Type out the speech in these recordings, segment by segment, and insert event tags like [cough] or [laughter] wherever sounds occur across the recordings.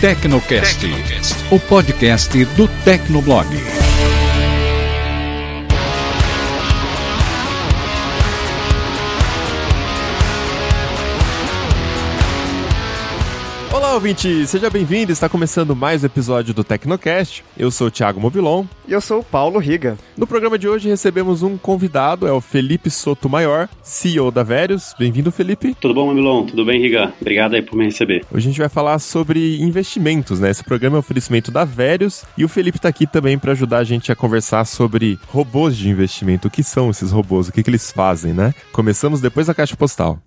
Tecnocast, o podcast do Tecnoblog. Ouvinte! Seja bem-vindo! Está começando mais um episódio do Tecnocast. Eu sou o Thiago Mobilon. E eu sou o Paulo Riga. No programa de hoje recebemos um convidado, é o Felipe Soto Maior, CEO da Verius. Bem-vindo, Felipe. Tudo bom, Mobilon? Tudo bem, Riga? Obrigado aí por me receber. Hoje a gente vai falar sobre investimentos, né? Esse programa é um oferecimento da Verius e o Felipe está aqui também para ajudar a gente a conversar sobre robôs de investimento. O que são esses robôs? O que, que eles fazem, né? Começamos depois da caixa postal.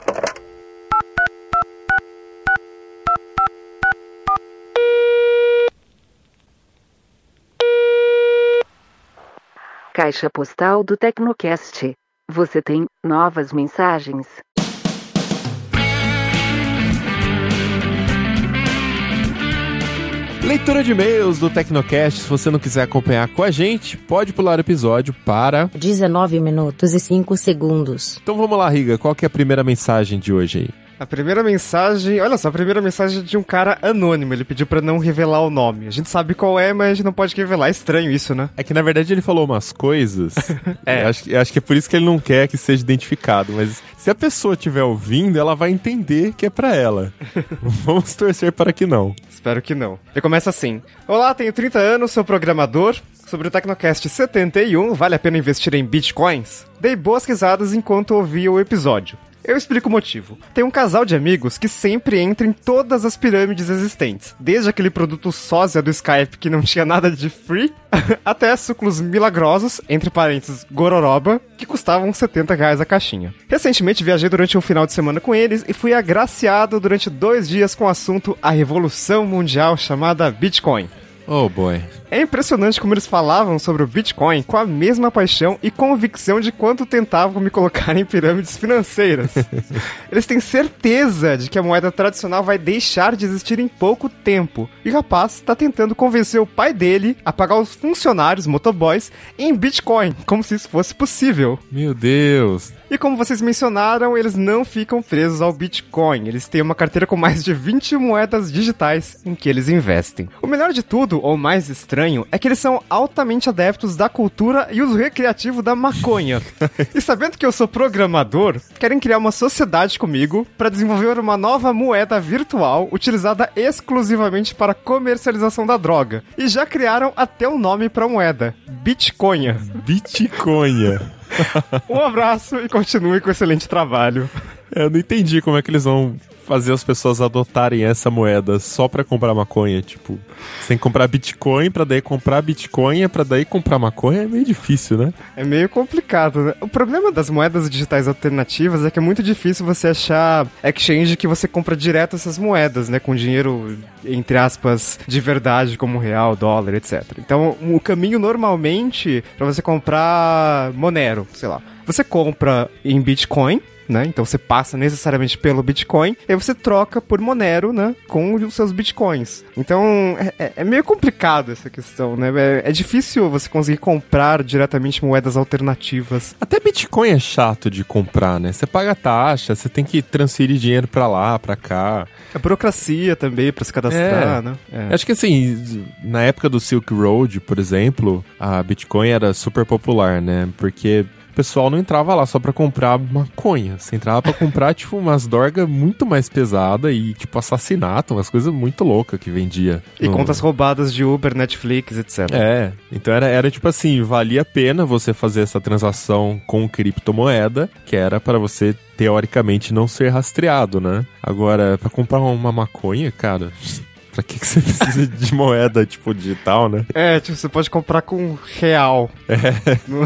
Caixa postal do Tecnocast. Você tem novas mensagens. Leitura de e-mails do Tecnocast. Se você não quiser acompanhar com a gente, pode pular o episódio para 19 minutos e 5 segundos. Então vamos lá, Riga. Qual que é a primeira mensagem de hoje aí? A primeira mensagem, olha só, a primeira mensagem de um cara anônimo, ele pediu para não revelar o nome. A gente sabe qual é, mas a gente não pode revelar. É estranho isso, né? É que na verdade ele falou umas coisas. [laughs] é. Acho, acho que é por isso que ele não quer que seja identificado, mas se a pessoa estiver ouvindo, ela vai entender que é para ela. [laughs] Vamos torcer para que não. Espero que não. Ele começa assim: Olá, tenho 30 anos, sou programador. Sobre o Tecnocast 71, vale a pena investir em bitcoins? Dei boas risadas enquanto ouvia o episódio. Eu explico o motivo. Tem um casal de amigos que sempre entra em todas as pirâmides existentes, desde aquele produto sósia do Skype que não tinha nada de free, [laughs] até sucos milagrosos, entre parênteses, gororoba, que custavam 70 reais a caixinha. Recentemente viajei durante um final de semana com eles e fui agraciado durante dois dias com o assunto A Revolução Mundial chamada Bitcoin. Oh boy. É impressionante como eles falavam sobre o Bitcoin com a mesma paixão e convicção de quanto tentavam me colocar em pirâmides financeiras. [laughs] eles têm certeza de que a moeda tradicional vai deixar de existir em pouco tempo. E o rapaz está tentando convencer o pai dele a pagar os funcionários, motoboys, em Bitcoin, como se isso fosse possível. Meu Deus. E como vocês mencionaram, eles não ficam presos ao Bitcoin. Eles têm uma carteira com mais de 20 moedas digitais em que eles investem. O melhor de tudo, ou mais estranho, é que eles são altamente adeptos da cultura e uso recreativo da maconha. [laughs] e sabendo que eu sou programador, querem criar uma sociedade comigo para desenvolver uma nova moeda virtual utilizada exclusivamente para comercialização da droga. E já criaram até um nome para a moeda: Bitcoin. Bitcoin. Um abraço e continue com o excelente trabalho. Eu não entendi como é que eles vão fazer as pessoas adotarem essa moeda só para comprar maconha, tipo, sem comprar Bitcoin para daí comprar Bitcoin para daí comprar maconha é meio difícil, né? É meio complicado, né? O problema das moedas digitais alternativas é que é muito difícil você achar exchange que você compra direto essas moedas, né, com dinheiro entre aspas de verdade como real, dólar, etc. Então, o caminho normalmente para você comprar Monero, sei lá, você compra em Bitcoin né? Então você passa necessariamente pelo Bitcoin e você troca por Monero, né? Com os seus Bitcoins. Então é, é meio complicado essa questão, né? É, é, difícil você conseguir comprar diretamente moedas alternativas. Até Bitcoin é chato de comprar, né? Você paga taxa, você tem que transferir dinheiro para lá, para cá. A burocracia também para se cadastrar, é. né? É. Acho que assim, na época do Silk Road, por exemplo, a Bitcoin era super popular, né? Porque o pessoal não entrava lá só pra comprar maconha. Você entrava pra comprar, [laughs] tipo, umas dorgas muito mais pesadas e, tipo, assassinato, umas coisas muito loucas que vendia. E no... contas roubadas de Uber, Netflix, etc. É, então era, era tipo assim, valia a pena você fazer essa transação com criptomoeda, que era para você teoricamente não ser rastreado, né? Agora, para comprar uma maconha, cara, Pra que, que você [laughs] precisa de moeda, tipo, digital, né? É, tipo, você pode comprar com real. É. [laughs] Não,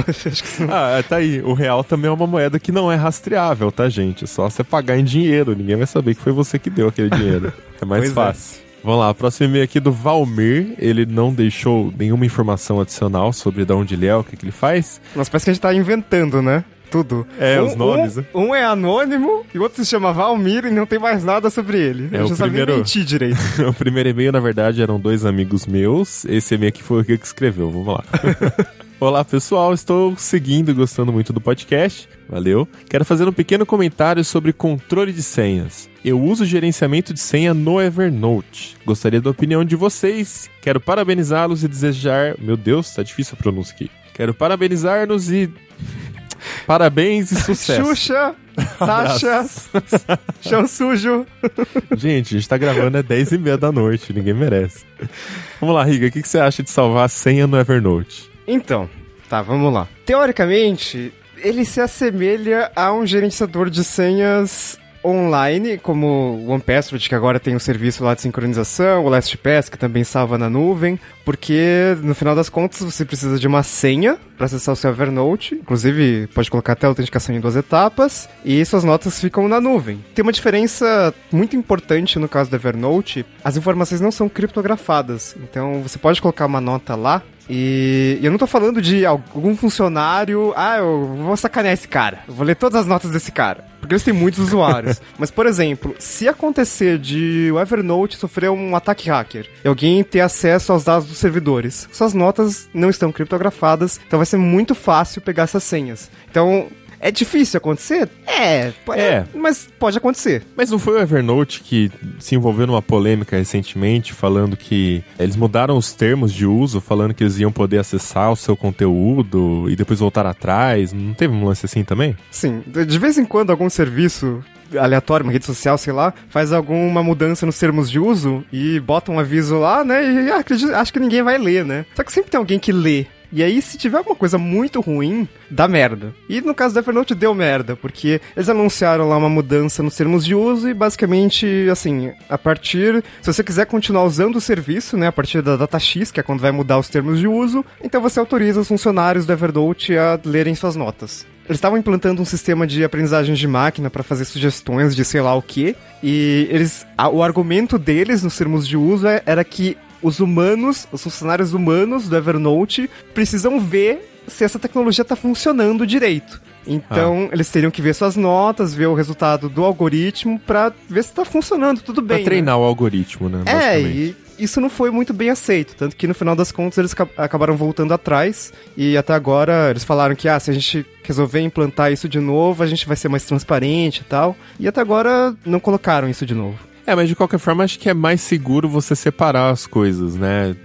ah, tá aí. O real também é uma moeda que não é rastreável, tá, gente? É só você pagar em dinheiro. Ninguém vai saber que foi você que deu aquele dinheiro. É mais pois fácil. É. Vamos lá, próximo e-mail aqui do Valmir. Ele não deixou nenhuma informação adicional sobre de onde ele é, o que, que ele faz. Mas parece que a gente tá inventando, né? Tudo. É, um, os nomes, um, né? Um é anônimo e o outro se chama Valmir e não tem mais nada sobre ele. É, Eu o já primeiro... sabia mentir direito. [laughs] o primeiro e-mail, na verdade, eram dois amigos meus. Esse e-mail aqui foi o que escreveu. Vamos lá. [laughs] Olá pessoal, estou seguindo e gostando muito do podcast. Valeu. Quero fazer um pequeno comentário sobre controle de senhas. Eu uso gerenciamento de senha no Evernote. Gostaria da opinião de vocês. Quero parabenizá-los e desejar. Meu Deus, tá difícil a pronúncia aqui. Quero parabenizar-nos e. Parabéns e [laughs] sucesso. Xuxa, [laughs] Sasha, chão sujo. Gente, a gente tá gravando é 10 e meia da noite, ninguém merece. Vamos lá, Riga, o que, que você acha de salvar a senha no Evernote? Então, tá, vamos lá. Teoricamente, ele se assemelha a um gerenciador de senhas online, como o OnePassword, que agora tem o um serviço lá de sincronização, o LastPass, que também salva na nuvem, porque no final das contas você precisa de uma senha para acessar o seu Evernote, inclusive pode colocar até a autenticação em duas etapas, e suas notas ficam na nuvem. Tem uma diferença muito importante no caso do Evernote, as informações não são criptografadas, então você pode colocar uma nota lá e, eu não tô falando de algum funcionário, ah, eu vou sacanear esse cara, eu vou ler todas as notas desse cara, porque eles têm muitos usuários. [laughs] Mas, por exemplo, se acontecer de o Evernote sofrer um ataque hacker e alguém ter acesso aos dados dos servidores, suas notas não estão criptografadas, então vai ser muito fácil pegar essas senhas. Então, é difícil acontecer? É, é, mas pode acontecer. Mas não foi o Evernote que se envolveu numa polêmica recentemente, falando que eles mudaram os termos de uso, falando que eles iam poder acessar o seu conteúdo e depois voltar atrás? Não teve um lance assim também? Sim, de vez em quando algum serviço aleatório, uma rede social, sei lá, faz alguma mudança nos termos de uso e bota um aviso lá, né? E acredito, acho que ninguém vai ler, né? Só que sempre tem alguém que lê e aí, se tiver alguma coisa muito ruim, dá merda. E no caso do Evernote deu merda, porque eles anunciaram lá uma mudança nos termos de uso e basicamente, assim, a partir. Se você quiser continuar usando o serviço, né, a partir da data X, que é quando vai mudar os termos de uso, então você autoriza os funcionários do Evernote a lerem suas notas. Eles estavam implantando um sistema de aprendizagem de máquina para fazer sugestões de sei lá o que, e eles. A, o argumento deles nos termos de uso é, era que os humanos, os funcionários humanos do Evernote, precisam ver se essa tecnologia está funcionando direito. Então, ah. eles teriam que ver suas notas, ver o resultado do algoritmo para ver se está funcionando tudo bem. Pra treinar né? o algoritmo, né? É, e isso não foi muito bem aceito. Tanto que no final das contas eles acabaram voltando atrás. E até agora eles falaram que, ah, se a gente resolver implantar isso de novo, a gente vai ser mais transparente e tal. E até agora não colocaram isso de novo. É, mas de qualquer forma acho que é mais seguro você separar as coisas, né?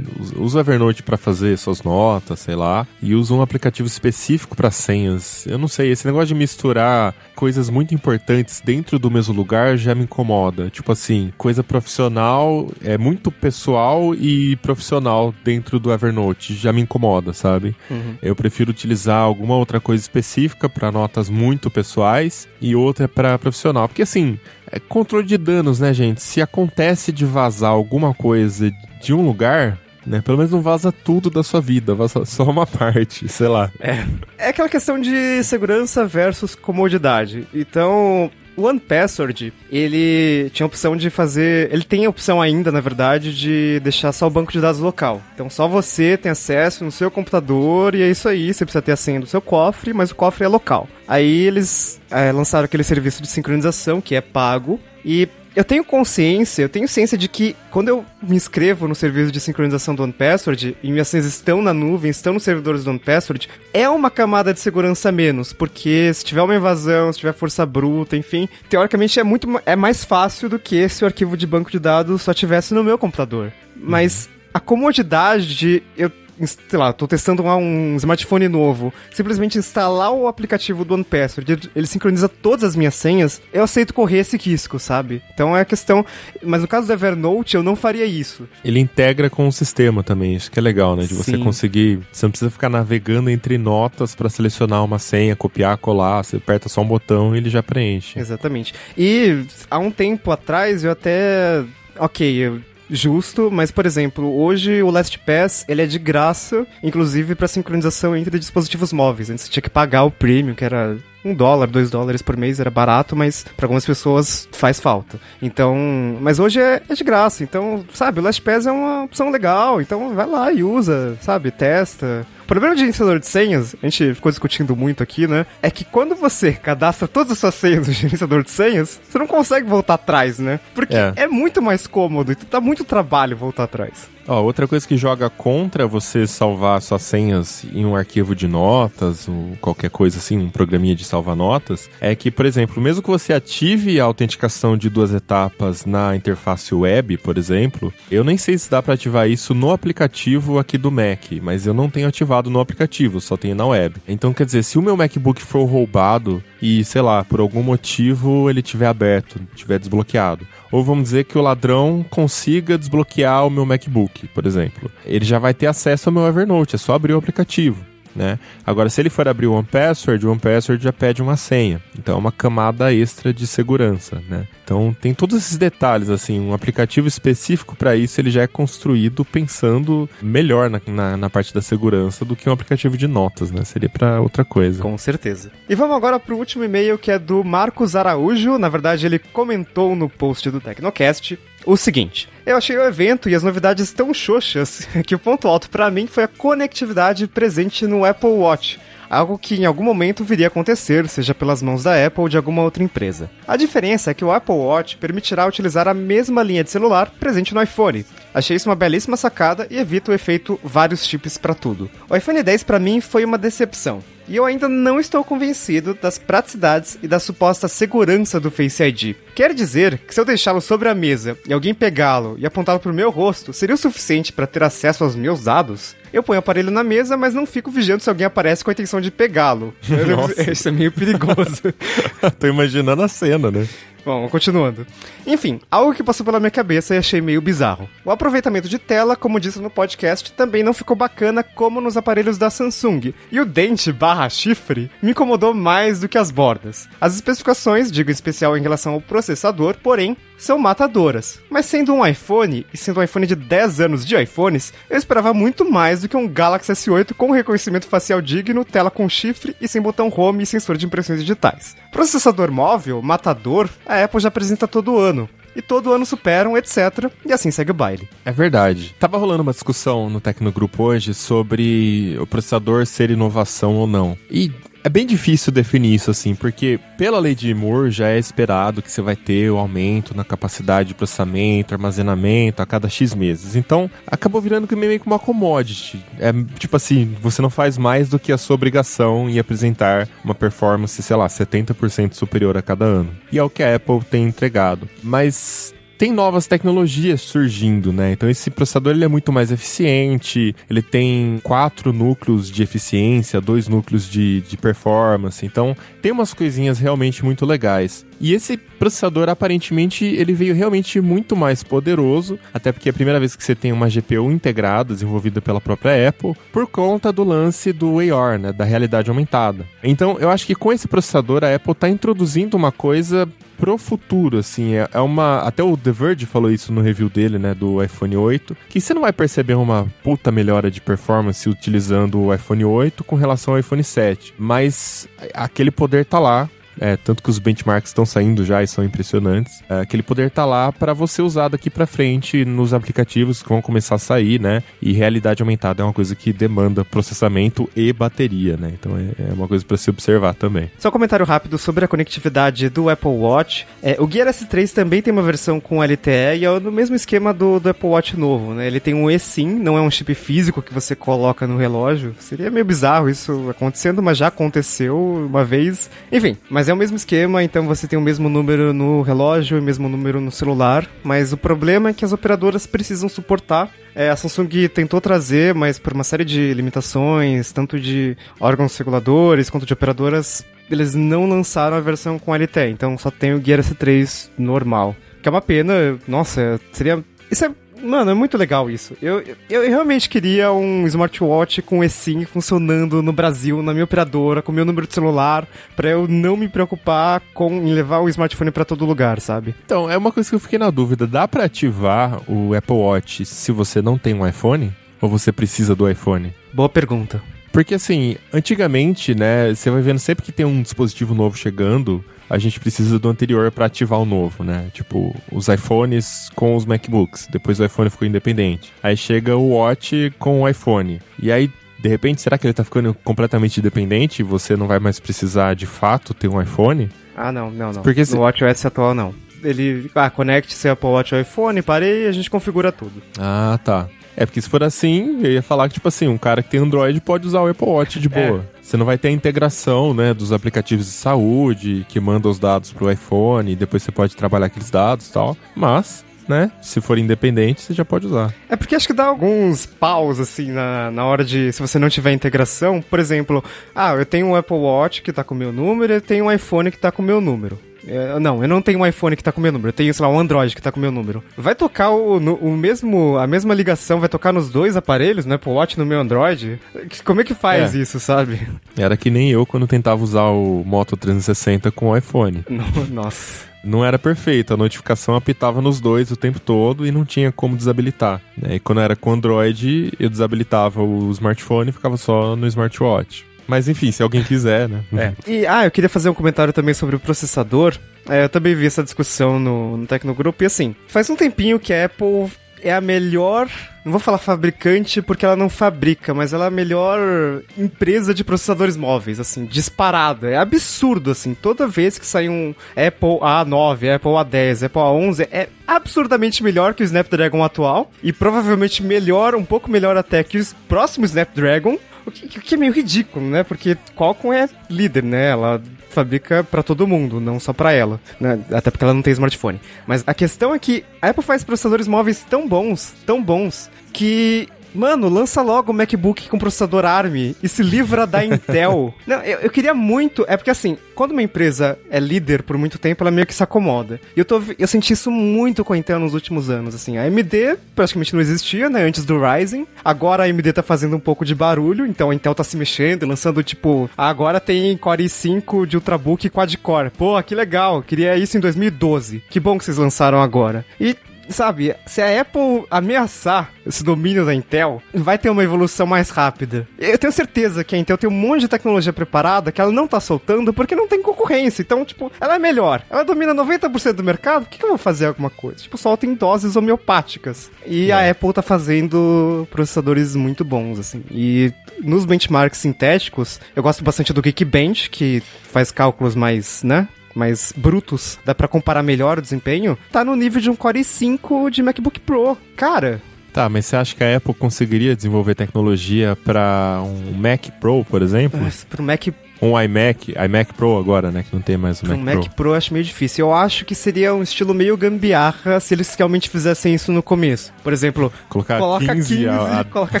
Usa o Evernote para fazer suas notas, sei lá, e usa um aplicativo específico para senhas. Eu não sei, esse negócio de misturar coisas muito importantes dentro do mesmo lugar já me incomoda. Tipo assim, coisa profissional é muito pessoal e profissional dentro do Evernote já me incomoda, sabe? Uhum. Eu prefiro utilizar alguma outra coisa específica para notas muito pessoais e outra para profissional, porque assim, é controle de danos, né, gente? Se acontece de vazar alguma coisa de um lugar, né? Pelo menos não vaza tudo da sua vida, vaza só uma parte, sei lá. É. É aquela questão de segurança versus comodidade. Então, o OnePassword, ele tinha a opção de fazer. Ele tem a opção ainda, na verdade, de deixar só o banco de dados local. Então só você tem acesso no seu computador e é isso aí. Você precisa ter a senha do seu cofre, mas o cofre é local. Aí eles é, lançaram aquele serviço de sincronização que é pago. E eu tenho consciência, eu tenho ciência de que quando eu me inscrevo no serviço de sincronização do OnePassword e minhas senhas estão na nuvem, estão nos servidores do OnePassword, é uma camada de segurança menos, porque se tiver uma invasão, se tiver força bruta, enfim, teoricamente é muito é mais fácil do que se o arquivo de banco de dados só tivesse no meu computador. Mas a comodidade de eu sei lá, tô testando um smartphone novo, simplesmente instalar o aplicativo do OnePassword, ele sincroniza todas as minhas senhas, eu aceito correr esse risco, sabe? Então é a questão. Mas no caso do Evernote, eu não faria isso. Ele integra com o sistema também, isso que é legal, né? De você Sim. conseguir. Você não precisa ficar navegando entre notas para selecionar uma senha, copiar, colar, você aperta só um botão e ele já preenche. Exatamente. E há um tempo atrás eu até. Ok, eu justo, mas por exemplo, hoje o LastPass ele é de graça, inclusive para sincronização entre dispositivos móveis. Antes você tinha que pagar o premium, que era um dólar, dois dólares por mês era barato, mas para algumas pessoas faz falta. Então, mas hoje é, é de graça. Então, sabe, o LastPass é uma opção legal. Então, vai lá e usa, sabe, testa. O problema de gerenciador de senhas, a gente ficou discutindo muito aqui, né? É que quando você cadastra todas as suas senhas no gerenciador de senhas, você não consegue voltar atrás, né? Porque É. é, muito mais cômodo e dá muito trabalho voltar atrás. Ó, outra coisa que joga contra você salvar suas senhas em um arquivo de notas ou qualquer coisa assim, um programinha de salvar notas, é que, por exemplo, mesmo que você ative a autenticação de duas etapas na interface web, por exemplo, eu nem sei se dá para ativar isso no aplicativo aqui do Mac, mas eu não tenho ativado no aplicativo, só tenho na web. Então, quer dizer, se o meu MacBook for roubado e, sei lá, por algum motivo ele tiver aberto, tiver desbloqueado, ou vamos dizer que o ladrão consiga desbloquear o meu MacBook, por exemplo. Ele já vai ter acesso ao meu Evernote, é só abrir o aplicativo. Né? Agora, se ele for abrir o OnePassword, o OnePassword já pede uma senha. Então é uma camada extra de segurança. Né? Então tem todos esses detalhes, assim, um aplicativo específico para isso ele já é construído pensando melhor na, na, na parte da segurança do que um aplicativo de notas, né? Seria para outra coisa. Com certeza. E vamos agora pro último e-mail que é do Marcos Araújo. Na verdade, ele comentou no post do Tecnocast o seguinte: Eu achei o evento e as novidades tão xoxas [laughs] que o ponto alto pra mim foi a conectividade presente no Apple Watch. Algo que em algum momento viria a acontecer, seja pelas mãos da Apple ou de alguma outra empresa. A diferença é que o Apple Watch permitirá utilizar a mesma linha de celular presente no iPhone. Achei isso uma belíssima sacada e evita o efeito vários chips para tudo. O iPhone 10 para mim foi uma decepção. E eu ainda não estou convencido das praticidades e da suposta segurança do Face ID. Quer dizer que se eu deixá-lo sobre a mesa e alguém pegá-lo e apontá-lo para o meu rosto, seria o suficiente para ter acesso aos meus dados? Eu ponho o aparelho na mesa, mas não fico vigiando se alguém aparece com a intenção de pegá-lo. [laughs] Isso é meio perigoso. [laughs] Tô imaginando a cena, né? Bom, continuando. Enfim, algo que passou pela minha cabeça e achei meio bizarro. O aproveitamento de tela, como disse no podcast, também não ficou bacana como nos aparelhos da Samsung. E o dente barra chifre me incomodou mais do que as bordas. As especificações, digo em especial em relação ao processador, porém, são matadoras. Mas sendo um iPhone, e sendo um iPhone de 10 anos de iPhones, eu esperava muito mais do que um Galaxy S8 com reconhecimento facial digno, tela com chifre e sem botão home e sensor de impressões digitais. Processador móvel, matador, a Apple já apresenta todo ano. E todo ano superam, etc. E assim segue o baile. É verdade. Tava rolando uma discussão no Tecnogrupo hoje sobre o processador ser inovação ou não. E é bem difícil definir isso assim, porque pela lei de Moore já é esperado que você vai ter o aumento na capacidade de processamento, armazenamento a cada X meses. Então, acabou virando meio que uma commodity. É tipo assim, você não faz mais do que a sua obrigação em apresentar uma performance, sei lá, 70% superior a cada ano. E é o que a Apple tem entregado. Mas tem novas tecnologias surgindo, né? Então esse processador ele é muito mais eficiente, ele tem quatro núcleos de eficiência, dois núcleos de, de performance, então tem umas coisinhas realmente muito legais. E esse processador, aparentemente, ele veio realmente muito mais poderoso, até porque é a primeira vez que você tem uma GPU integrada, desenvolvida pela própria Apple, por conta do lance do AR, né, da realidade aumentada. Então, eu acho que com esse processador, a Apple está introduzindo uma coisa pro futuro, assim, é, é uma... Até o The Verge falou isso no review dele, né, do iPhone 8, que você não vai perceber uma puta melhora de performance utilizando o iPhone 8 com relação ao iPhone 7, mas aquele poder tá lá, é, tanto que os benchmarks estão saindo já e são impressionantes. É, aquele poder tá lá para você usar daqui para frente nos aplicativos que vão começar a sair, né? E realidade aumentada é uma coisa que demanda processamento e bateria, né? Então é, é uma coisa para se observar também. Só um comentário rápido sobre a conectividade do Apple Watch. É, o Gear S3 também tem uma versão com LTE e é no mesmo esquema do, do Apple Watch novo, né? Ele tem um eSIM, não é um chip físico que você coloca no relógio. Seria meio bizarro isso acontecendo, mas já aconteceu uma vez. Enfim, mas é o mesmo esquema, então você tem o mesmo número no relógio e o mesmo número no celular. Mas o problema é que as operadoras precisam suportar. É, a Samsung tentou trazer, mas por uma série de limitações, tanto de órgãos reguladores quanto de operadoras, eles não lançaram a versão com LTE, então só tem o Gear S3 normal. Que é uma pena, nossa, seria. Isso é Mano, é muito legal isso. Eu, eu, eu realmente queria um smartwatch com eSIM funcionando no Brasil, na minha operadora, com meu número de celular, pra eu não me preocupar com em levar o smartphone pra todo lugar, sabe? Então, é uma coisa que eu fiquei na dúvida. Dá para ativar o Apple Watch se você não tem um iPhone? Ou você precisa do iPhone? Boa pergunta. Porque assim, antigamente, né, você vai vendo sempre que tem um dispositivo novo chegando, a gente precisa do anterior para ativar o novo, né? Tipo, os iPhones com os MacBooks. Depois o iPhone ficou independente. Aí chega o Watch com o iPhone. E aí de repente, será que ele tá ficando completamente independente e você não vai mais precisar de fato ter um iPhone? Ah, não, não, não. Porque no se- WatchOS atual, não. Ele, ah, conecte seu Apple Watch ao iPhone, parei e a gente configura tudo. Ah, tá. É porque se for assim, eu ia falar que, tipo assim, um cara que tem Android pode usar o Apple Watch de boa. Você não vai ter a integração, né, dos aplicativos de saúde que mandam os dados pro iPhone e depois você pode trabalhar aqueles dados e tal. Mas, né, se for independente, você já pode usar. É porque acho que dá alguns paus, assim, na, na hora de. Se você não tiver integração, por exemplo, ah, eu tenho um Apple Watch que tá com o meu número, eu tenho um iPhone que tá com o meu número. É, não, eu não tenho um iPhone que tá com o meu número, eu tenho, sei lá, um Android que tá com o meu número. Vai tocar o, no- o mesmo, a mesma ligação, vai tocar nos dois aparelhos, no Apple Watch e no meu Android? Como é que faz É. isso, sabe? Era que nem eu quando tentava usar o Moto 360 com o iPhone. No- Nossa. Não era perfeito, a notificação apitava nos dois o tempo todo e não tinha como desabilitar. né? E quando era com Android, eu desabilitava o smartphone e ficava só no smartwatch. Mas enfim, se alguém quiser, né? É. E, ah, eu queria fazer um comentário também sobre o processador. É, eu também vi essa discussão no, no Tecnogrupo. E assim, faz um tempinho que a Apple é a melhor. Não vou falar fabricante porque ela não fabrica, mas ela é a melhor empresa de processadores móveis, assim, disparada. É absurdo, assim. Toda vez que sai um Apple A9, Apple A10, Apple A11, é absurdamente melhor que o Snapdragon atual. E provavelmente melhor, um pouco melhor até que o próximo Snapdragon. O que, que é meio ridículo, né? Porque Qualcomm é líder, né? Ela fabrica pra todo mundo, não só pra ela, né? Até porque ela não tem smartphone. Mas a questão é que a Apple faz processadores móveis tão bons, tão bons, que Mano, lança logo o MacBook com processador ARM e se livra da Intel. [laughs] Não, eu, eu queria muito. É porque assim, quando uma empresa é líder por muito tempo, ela meio que se acomoda. E eu, tô, eu senti isso muito com a Intel nos últimos anos. Assim, a AMD praticamente não existia, né? Antes do Ryzen. Agora a AMD tá fazendo um pouco de barulho, então a Intel tá se mexendo, lançando tipo. Agora tem Core i5 de Ultrabook quad-core. Pô, que legal. Queria isso em 2012. Que bom que vocês lançaram agora. E sabe, se a Apple ameaçar esse domínio da Intel, vai ter uma evolução mais rápida. Eu tenho certeza que a Intel tem um monte de tecnologia preparada que ela não tá soltando porque não tem concorrência. Então, tipo, ela é melhor. Ela domina 90% do mercado, por que, que eu vou fazer alguma coisa? Tipo, solta em doses homeopáticas. E a Apple tá fazendo processadores muito bons, assim. E nos benchmarks sintéticos, eu gosto bastante do Geekbench, que faz cálculos mais, né? Mais brutos, dá pra comparar melhor o desempenho, tá no nível de um Core i5 de MacBook Pro. Cara, Tá, mas você acha que a Apple conseguiria desenvolver tecnologia para um Mac Pro, por exemplo? mas pro Mac, Um iMac, iMac Pro agora, né? Que não tem mais o pro Mac, Mac Pro. Eu acho meio difícil. Eu acho que seria um estilo meio gambiarra se eles realmente fizessem isso no começo. Por exemplo, Colocar coloca 15, 15, a- coloca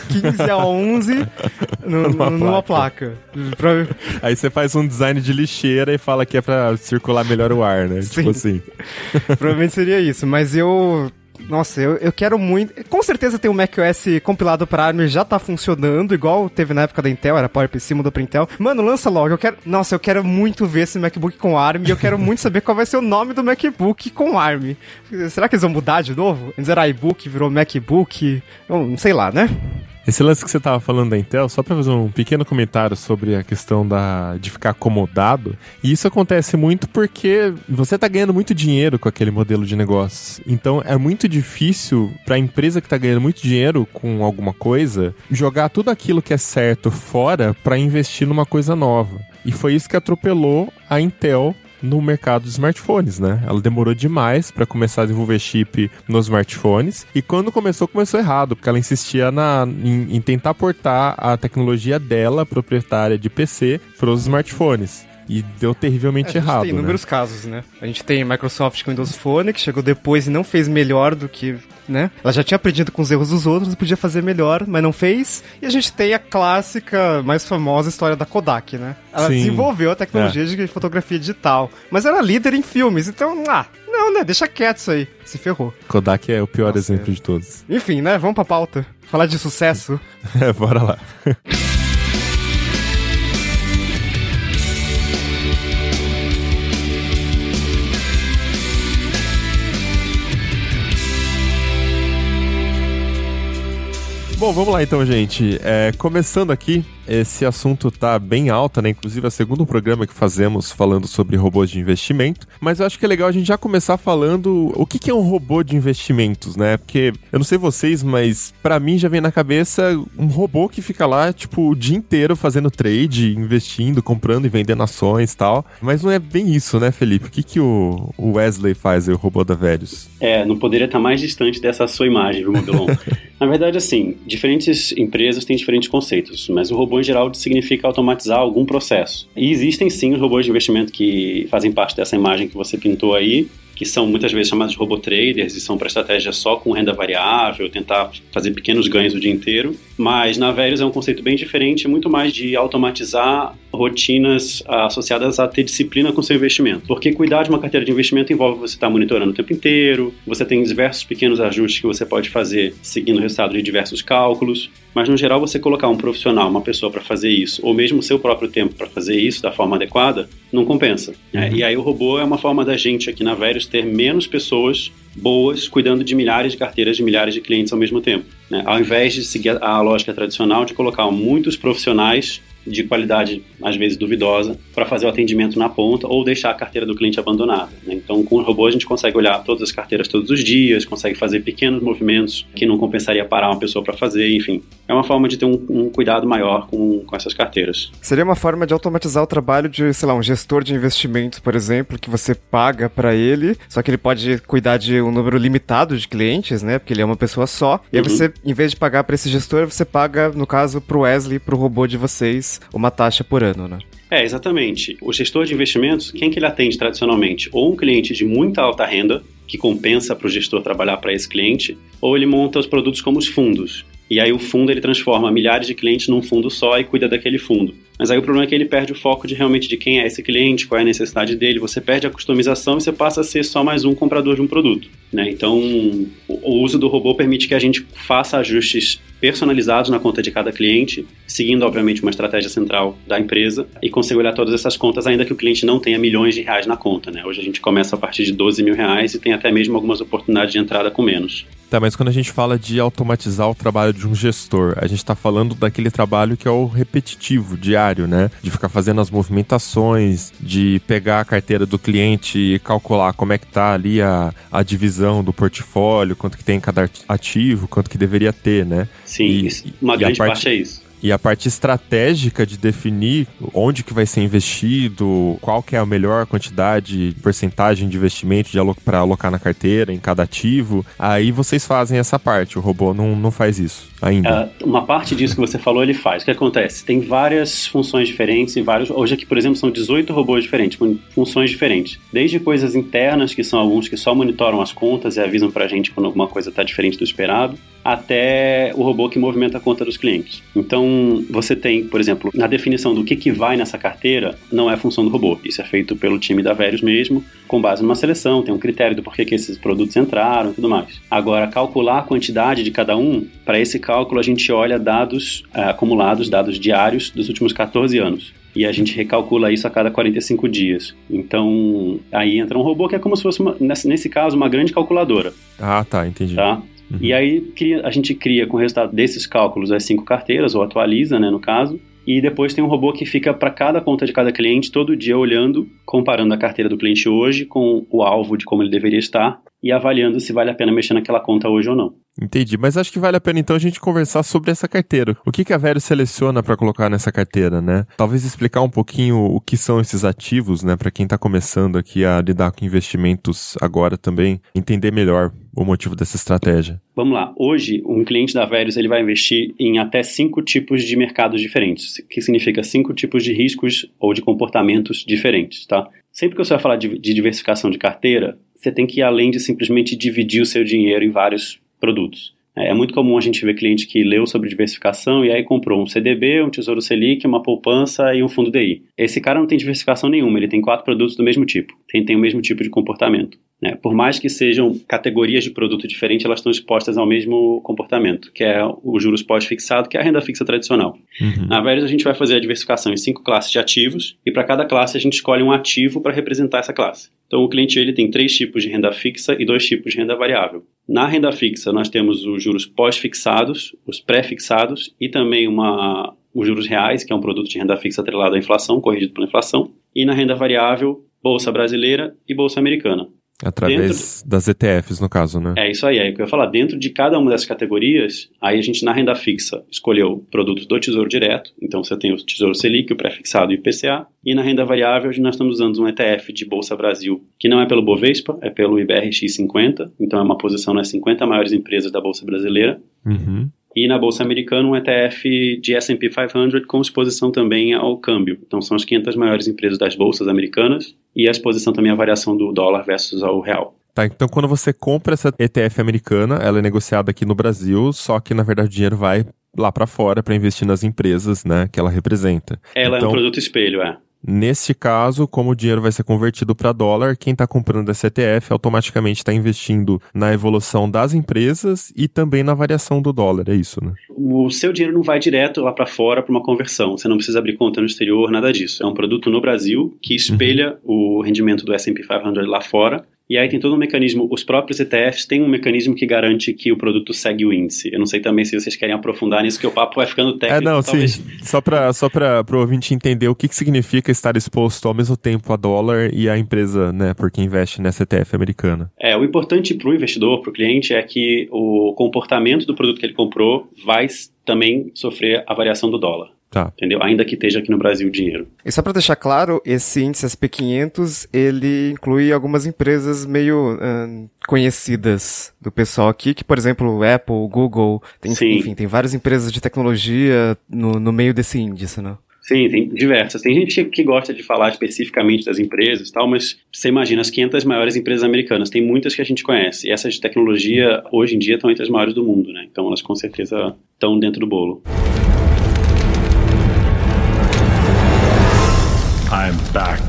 15 a 11 [laughs] no- Numa numa placa. Pra- Aí você faz um design de lixeira e fala que é pra circular melhor o ar, né? Tipo assim. [laughs] Provavelmente seria isso, mas eu. Nossa, eu, eu quero muito. Com certeza tem um macOS compilado pra ARM já tá funcionando, igual teve na época da Intel, era PowerPC, mudou pra Intel. Mano, lança logo. Eu quero. Nossa, eu quero muito ver esse MacBook com ARM e eu quero muito saber qual vai ser o nome do MacBook com ARM. Será que eles vão mudar de novo? Antes era iBook, virou MacBook. Não sei lá, né? Esse lance que você tava falando da Intel, só pra fazer um pequeno comentário sobre a questão da, de ficar acomodado. E isso acontece muito porque você tá ganhando muito dinheiro com aquele modelo de negócios. Então é muito difícil pra empresa que tá ganhando muito dinheiro com alguma coisa jogar tudo aquilo que é certo fora pra investir numa coisa nova. E foi isso que atropelou a Intel no mercado de smartphones, né? Ela demorou demais para começar a desenvolver chip nos smartphones e quando começou, começou errado, porque ela insistia na, em, em tentar portar a tecnologia dela, proprietária de PC, para os smartphones. E deu terrivelmente a gente errado. tem né? inúmeros casos, né? A gente tem Microsoft com Windows Phone, que chegou depois e não fez melhor do que, né? Ela já tinha aprendido com os erros dos outros, podia fazer melhor, mas não fez. E a gente tem a clássica, mais famosa história da Kodak, né? Ela Sim. É. desenvolveu a tecnologia de fotografia digital, mas era líder em filmes, então, ah, não, né? Deixa quieto isso aí. Se ferrou. Kodak é o pior Nossa, exemplo é. de todos. Enfim, né? Vamos pra pauta. Falar de sucesso. [laughs] É, bora lá. [laughs] Bom, vamos lá então, gente. É, começando aqui, esse assunto tá bem alta, né? Inclusive é o segundo programa que fazemos falando sobre robôs de investimento. Mas eu acho que é legal a gente já começar falando o que, que é um robô de investimentos, né? Porque eu não sei vocês, mas para mim já vem na cabeça um robô que fica lá, tipo, o dia inteiro fazendo trade, investindo, comprando e vendendo ações e tal. Mas não é bem isso, né, Felipe? O que, que o Wesley faz, o robô da Velhos? É, não poderia estar mais distante dessa sua imagem, viu, Mobilon? [laughs] na verdade, assim, diferentes empresas têm diferentes conceitos, mas o robô em geral significa automatizar algum processo. E existem sim os robôs de investimento que fazem parte dessa imagem que você pintou aí, que são muitas vezes chamados de robô traders e são para estratégia só com renda variável, tentar fazer pequenos ganhos o dia inteiro. Mas na Velhos é um conceito bem diferente, muito mais de automatizar rotinas associadas a ter disciplina com seu investimento. Porque cuidar de uma carteira de investimento envolve você estar monitorando o tempo inteiro, você tem diversos pequenos ajustes que você pode fazer seguindo o resultado de diversos cálculos. Mas no geral, você colocar um profissional, uma pessoa para fazer isso, ou mesmo o seu próprio tempo para fazer isso da forma adequada, não compensa. Né? Uhum. E aí o robô é uma forma da gente aqui na Velhos ter menos pessoas boas cuidando de milhares de carteiras de milhares de clientes ao mesmo tempo. Né? Ao invés de seguir a lógica tradicional de colocar muitos profissionais de qualidade, às vezes duvidosa, para fazer o atendimento na ponta ou deixar a carteira do cliente abandonada. Né? Então, com o robô, a gente consegue olhar todas as carteiras todos os dias, consegue fazer pequenos movimentos que não compensaria parar uma pessoa para fazer, enfim. É uma forma de ter um, um, cuidado maior com, com essas carteiras. Seria uma forma de automatizar o trabalho de, sei lá, um gestor de investimentos, por exemplo, que você paga para ele, só que ele pode cuidar de um número limitado de clientes, né? Porque ele é uma pessoa só. E aí uhum. você, em vez de pagar para esse gestor, você paga, no caso, pro Wesley, pro robô de vocês, uma taxa por ano, né? É, exatamente. O gestor de investimentos, quem que ele atende tradicionalmente? Ou um cliente de muita alta renda, que compensa para o gestor trabalhar para esse cliente, ou ele monta os produtos como os fundos. E aí o fundo ele transforma milhares de clientes num fundo só e cuida daquele fundo. Mas aí o problema é que ele perde o foco de realmente de quem é esse cliente, qual é a necessidade dele, você perde a customização e você passa a ser só mais um comprador de um produto. Né? Então, o uso do robô permite que a gente faça ajustes personalizados na conta de cada cliente, seguindo, obviamente, uma estratégia central da empresa e consiga olhar todas essas contas, ainda que o cliente não tenha milhões de reais na conta. Né? Hoje a gente começa a partir de 12 mil reais e tem até mesmo algumas oportunidades de entrada com menos. Tá, mas quando a gente fala de automatizar o trabalho de um gestor, a gente está falando daquele trabalho que é o repetitivo, diário, né? De ficar fazendo as movimentações, de pegar a carteira do cliente e calcular como é que tá ali a, a divisão do portfólio, quanto que tem em cada ativo, quanto que deveria ter, né? Sim, e, uma grande parte, parte é isso. E a parte estratégica de definir onde que vai ser investido, qual que é a melhor quantidade, porcentagem de investimento para alocar na carteira, em cada ativo, aí vocês fazem essa parte, o robô não, não faz isso ainda. Uh, uma parte disso que você falou, ele faz. O que acontece? Tem várias funções diferentes e vários... Hoje aqui, por exemplo, são 18 robôs diferentes, com funções diferentes. Desde coisas internas, que são alguns que só monitoram as contas e avisam para a gente quando alguma coisa está diferente do esperado, até o robô que movimenta a conta dos clientes. Então, você tem, por exemplo, na definição do que, que vai nessa carteira, não é função do robô. Isso é feito pelo time da Verius mesmo, com base numa seleção, tem um critério do porquê que esses produtos entraram e tudo mais. Agora, calcular a quantidade de cada um, para esse cálculo a gente olha dados é, acumulados, dados diários dos últimos 14 anos e a gente recalcula isso a cada 45 dias. Então, aí entra um robô que é como se fosse, uma, nesse caso, uma grande calculadora. Ah, tá, entendi. Tá? Uhum. E aí a gente cria com o resultado desses cálculos as cinco carteiras, ou atualiza, né, no caso, e depois tem um robô que fica para cada conta de cada cliente todo dia olhando, comparando a carteira do cliente hoje com o alvo de como ele deveria estar e avaliando se vale a pena mexer naquela conta hoje ou não. Entendi, mas acho que vale a pena então a gente conversar sobre essa carteira. O que, que a Vero seleciona para colocar nessa carteira, né? Talvez explicar um pouquinho o que são esses ativos, né, para quem está começando aqui a lidar com investimentos agora também, entender melhor o motivo dessa estratégia. Vamos lá. Hoje, um cliente da Verius ele vai investir em até cinco tipos de mercados diferentes, que significa cinco tipos de riscos ou de comportamentos diferentes, tá? Sempre que você vai falar de, de diversificação de carteira, você tem que ir além de simplesmente dividir o seu dinheiro em vários produtos. É, é muito comum a gente ver cliente que leu sobre diversificação e aí comprou um CDB, um Tesouro Selic, uma poupança e um fundo DI. Esse cara não tem diversificação nenhuma, ele tem quatro produtos do mesmo tipo, tem, tem o mesmo tipo de comportamento. Né? Por mais que sejam categorias de produto diferentes, elas estão expostas ao mesmo comportamento, que é o juros pós-fixado, que é a renda fixa tradicional. Uhum. Na Veres, a gente vai fazer a diversificação em cinco classes de ativos, e para cada classe a gente escolhe um ativo para representar essa classe. Então, o cliente ele tem três tipos de renda fixa e dois tipos de renda variável. Na renda fixa, nós temos os juros pós-fixados, os pré-fixados e também uma, os juros reais, que é um produto de renda fixa atrelado à inflação, corrigido pela inflação. E na renda variável, Bolsa Brasileira e Bolsa Americana. Através dentro... das ETFs, no caso, né? É isso aí, é o que eu ia falar. Dentro de cada uma dessas categorias, aí a gente na renda fixa escolheu produtos do Tesouro Direto, então você tem o Tesouro Selic, o pré-fixado e o IPCA, e na renda variável nós estamos usando um ETF de Bolsa Brasil, que não é pelo Bovespa, é pelo IBRX 50, então é uma posição nas 50 maiores empresas da Bolsa Brasileira. Uhum e na Bolsa Americana um ETF de S&P 500 com exposição também ao câmbio. Então são as 500 maiores empresas das bolsas americanas e a exposição também à variação do dólar versus ao real. Tá, então quando você compra essa ETF americana, ela é negociada aqui no Brasil, só que na verdade o dinheiro vai lá para fora para investir nas empresas, né, que ela representa. Ela então, é um produto espelho, é. Neste caso, como o dinheiro vai ser convertido para dólar, quem está comprando esse ETF automaticamente está investindo na evolução das empresas e também na variação do dólar, é isso, né? O seu dinheiro não vai direto lá para fora para uma conversão. Você não precisa abrir conta no exterior, nada disso. É um produto no Brasil que espelha uhum. o rendimento do S&P 500 lá fora e aí tem todo um mecanismo, os próprios ETFs têm um mecanismo que garante que o produto segue o índice. Eu não sei também se vocês querem aprofundar nisso, que o papo vai ficando técnico. É, não, talvez... sim. Só para só o ouvinte entender o que, que significa estar exposto ao mesmo tempo a dólar e a empresa, né, porque investe nessa ETF americana. É, o importante para o investidor, para o cliente, é que o comportamento do produto que ele comprou vai também sofrer a variação do dólar. Tá. Entendeu? Ainda que esteja aqui no Brasil o dinheiro. E só para deixar claro, esse índice SP500, ele inclui algumas empresas meio uh, conhecidas do pessoal aqui, que, por exemplo, Apple, Google, tem, enfim, tem várias empresas de tecnologia no, no meio desse índice, né? Sim, tem diversas. Tem gente que gosta de falar especificamente das empresas e tal, mas você imagina as 500 maiores empresas americanas, tem muitas que a gente conhece. E essas de tecnologia, hoje em dia, estão entre as maiores do mundo, né? Então elas com certeza estão dentro do bolo. I'm back.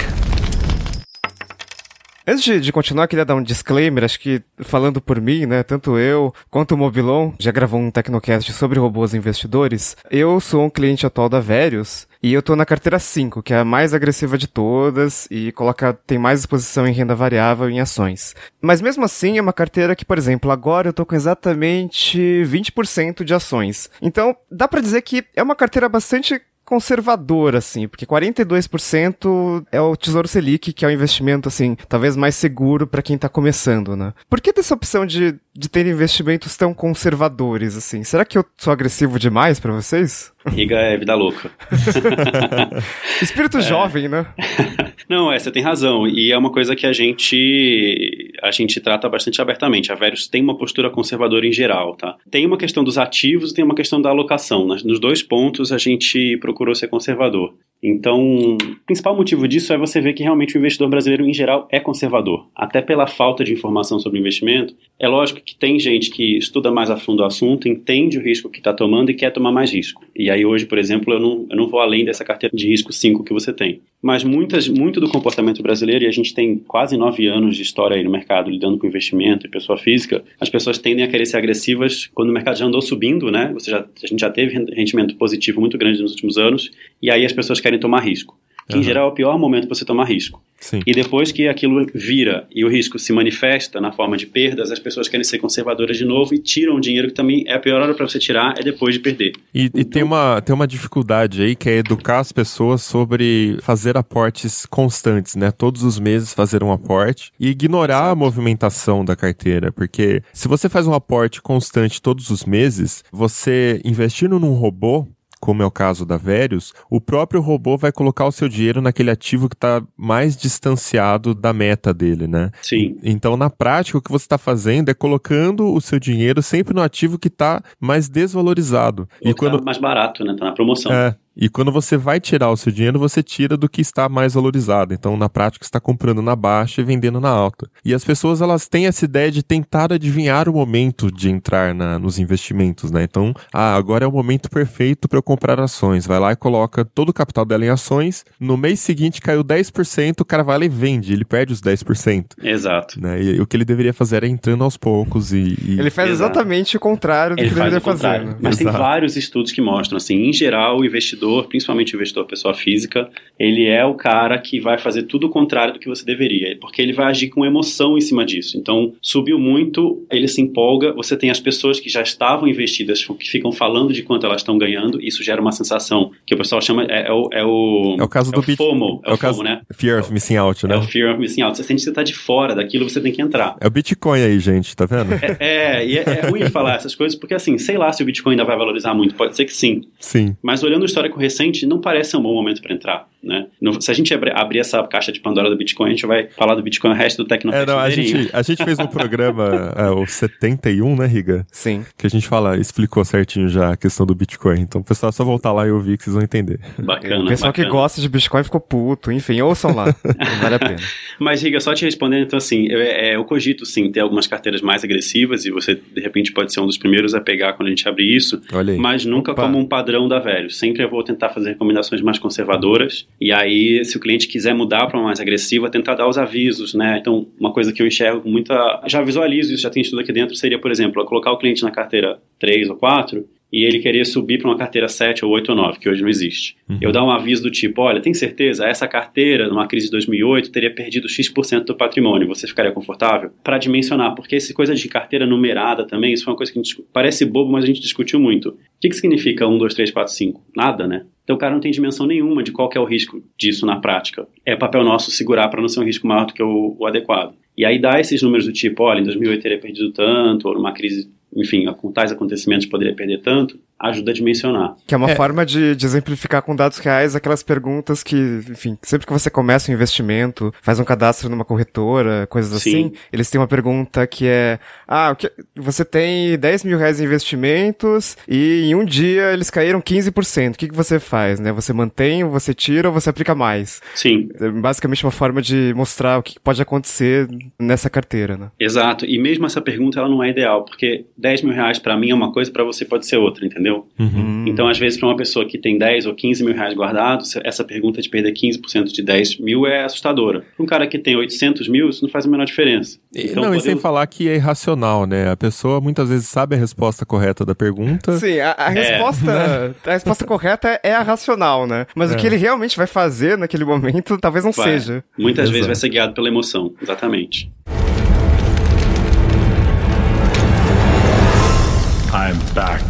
Antes de, de, continuar, queria dar um disclaimer, acho que falando por mim, né, tanto eu quanto o Mobilon já gravou um Tecnocast sobre robôs investidores. Eu sou um cliente atual da Verius e eu tô na carteira 5, que é a mais agressiva de todas e coloca tem mais exposição em renda variável e em ações. Mas mesmo assim é uma carteira que, por exemplo, agora eu tô com exatamente 20% de ações. Então, dá para dizer que é uma carteira bastante conservador, assim, porque 42% é o Tesouro Selic, que é o investimento, assim, talvez mais seguro para quem tá começando, né? Por que dessa opção de, de ter investimentos tão conservadores, assim? Será que eu sou agressivo demais para vocês? Riga é vida louca. [laughs] Espírito é. jovem, né? [laughs] Não, é, você tem razão. E é uma coisa que a gente a gente trata bastante abertamente. A Verus tem uma postura conservadora em geral, tá? Tem uma questão dos ativos e tem uma questão da alocação. Nos dois pontos a gente procurou ser conservador. Então, o principal motivo disso é você ver que realmente o investidor brasileiro, em geral, é conservador. Até pela falta de informação sobre investimento. É lógico que tem gente que estuda mais a fundo o assunto, entende o risco que está tomando e quer tomar mais risco. E aí, hoje, por exemplo, eu não, eu não vou além dessa carteira de risco 5 que você tem. Mas muitas, muito do comportamento brasileiro, e a gente tem quase nove anos de história aí no mercado lidando com investimento e pessoa física, as pessoas tendem a querer ser agressivas quando o mercado já andou subindo, né? Você já, a gente já teve rendimento positivo muito grande nos últimos anos, e aí as pessoas querem tomar risco. Que uhum. em geral é o pior momento para você tomar risco. Sim. E depois que aquilo vira e o risco se manifesta na forma de perdas, as pessoas querem ser conservadoras de novo e tiram o dinheiro, que também é a pior hora para você tirar, é depois de perder. E, então... e, tem, uma, tem uma dificuldade aí que é educar as pessoas sobre fazer aportes constantes, né? Todos os meses fazer um aporte e ignorar a movimentação da carteira, porque se você faz um aporte constante todos os meses, você investindo num robô, como é o caso da Verius, o próprio robô vai colocar o seu dinheiro naquele ativo que está mais distanciado da meta dele, né? Sim. Então, na prática, o que você está fazendo é colocando o seu dinheiro sempre no ativo que está mais desvalorizado. Ou e quando tá mais barato, né? Tá na promoção. É. E quando você vai tirar o seu dinheiro, você tira do que está mais valorizado. Então, na prática, você está comprando na baixa e vendendo na alta. E as pessoas, elas têm essa ideia de tentar adivinhar o momento de entrar na, nos investimentos, né? Então, ah, agora é o momento perfeito para eu comprar ações. Vai lá e coloca todo o capital dela em ações. No mês seguinte, caiu 10%, o cara vai lá e vende. Ele perde os 10%. Exato. Né? E, e o que ele deveria fazer era entrando aos poucos e... e... Ele faz Exato. exatamente o contrário do ele que ele deveria fazer. Mas Exato. tem vários estudos que mostram, assim, em geral, o investidor investidor, principalmente o investidor pessoa física, ele é o cara que vai fazer tudo o contrário do que você deveria, porque ele vai agir com emoção em cima disso. Então, subiu muito, ele se empolga, você tem as pessoas que já estavam investidas, que ficam falando de quanto elas estão ganhando, isso gera uma sensação que o pessoal chama, é, é o, é o... É o caso é do o FOMO, é, é o, o caso FOMO, né? Fear of Missing Out, né? É o Fear of Missing Out. Você sente que você está de fora daquilo, você tem que entrar. É o Bitcoin aí, gente, tá vendo? É, é e é, é ruim falar essas coisas, porque assim, sei lá se o Bitcoin ainda vai valorizar muito, pode ser que sim. Sim. Mas olhando o histórico recente, não parece um bom momento para entrar. Né? No, se a gente abrir, abrir essa caixa de Pandora do Bitcoin, a gente vai falar do Bitcoin o resto do Tecnocast. É, não, a, gente, a gente fez um programa, [laughs] é, o 71, né, Riga? Sim. Que a gente fala, explicou certinho já a questão do Bitcoin. Então, o pessoal, é só voltar lá e ouvir que vocês vão entender. Bacana. O pessoal bacana. que gosta de Bitcoin ficou puto. Enfim, ouçam lá. [laughs] vale a pena. Mas, Riga, só te respondendo, então, assim, eu, é, eu cogito, sim, ter algumas carteiras mais agressivas e você, de repente, pode ser um dos primeiros a pegar quando a gente abrir isso. Olha aí. Mas nunca Opa. como um padrão da velho. Sempre eu vou tentar fazer recomendações mais conservadoras. E aí, se o cliente quiser mudar para uma mais agressiva, tentar dar os avisos, né? Então, uma coisa que eu enxergo com muita. Já visualizo isso, já tem estudo aqui dentro, seria, por exemplo, colocar o cliente na carteira 3 ou 4 e ele querer subir para uma carteira 7 ou 8 ou 9, que hoje não existe. Eu dar um aviso do tipo, olha, tem certeza, essa carteira, numa crise de 2008, teria perdido X% do patrimônio, você ficaria confortável? Para dimensionar, porque essa coisa de carteira numerada também, isso foi uma coisa que a gente, parece bobo, mas a gente discutiu muito. O que, que significa 1, 2, 3, 4, 5? Nada, né? Então o cara não tem dimensão nenhuma de qual é o risco disso na prática. É papel nosso segurar para não ser um risco maior do que o, o adequado. E aí dá esses números do tipo, olha, em 2008 teria perdido tanto, ou numa crise, enfim, com tais acontecimentos poderia perder tanto, ajuda a dimensionar. Que é uma É. forma de, de exemplificar com dados reais aquelas perguntas que, enfim, sempre que você começa um investimento, faz um cadastro numa corretora, coisas Sim. assim, eles têm uma pergunta que é: Ah, o que, você tem 10 mil reais em investimentos e em um dia eles caíram 15%. O que, que você faz? Né? Você mantém, você tira ou você aplica mais? Sim, É basicamente uma forma de mostrar o que pode acontecer nessa carteira, né? exato. E mesmo essa pergunta ela não é ideal, porque 10 mil reais para mim é uma coisa, para você pode ser outra, entendeu? Uhum. Então, às vezes, para uma pessoa que tem 10 ou 15 mil reais guardados, essa pergunta de perder 15% de 10 mil é assustadora. Para um cara que tem 800 mil, isso não faz a menor diferença. E- Então, não, e sem falar que é irracional, né? A pessoa muitas vezes sabe a resposta correta da pergunta. Sim, a, a resposta, [laughs] a resposta correta é a racional, né? Mas É. o que ele realmente vai fazer naquele momento [laughs] talvez não Vai. seja. Muitas Exato. vezes vai ser guiado pela emoção, exatamente. I'm back.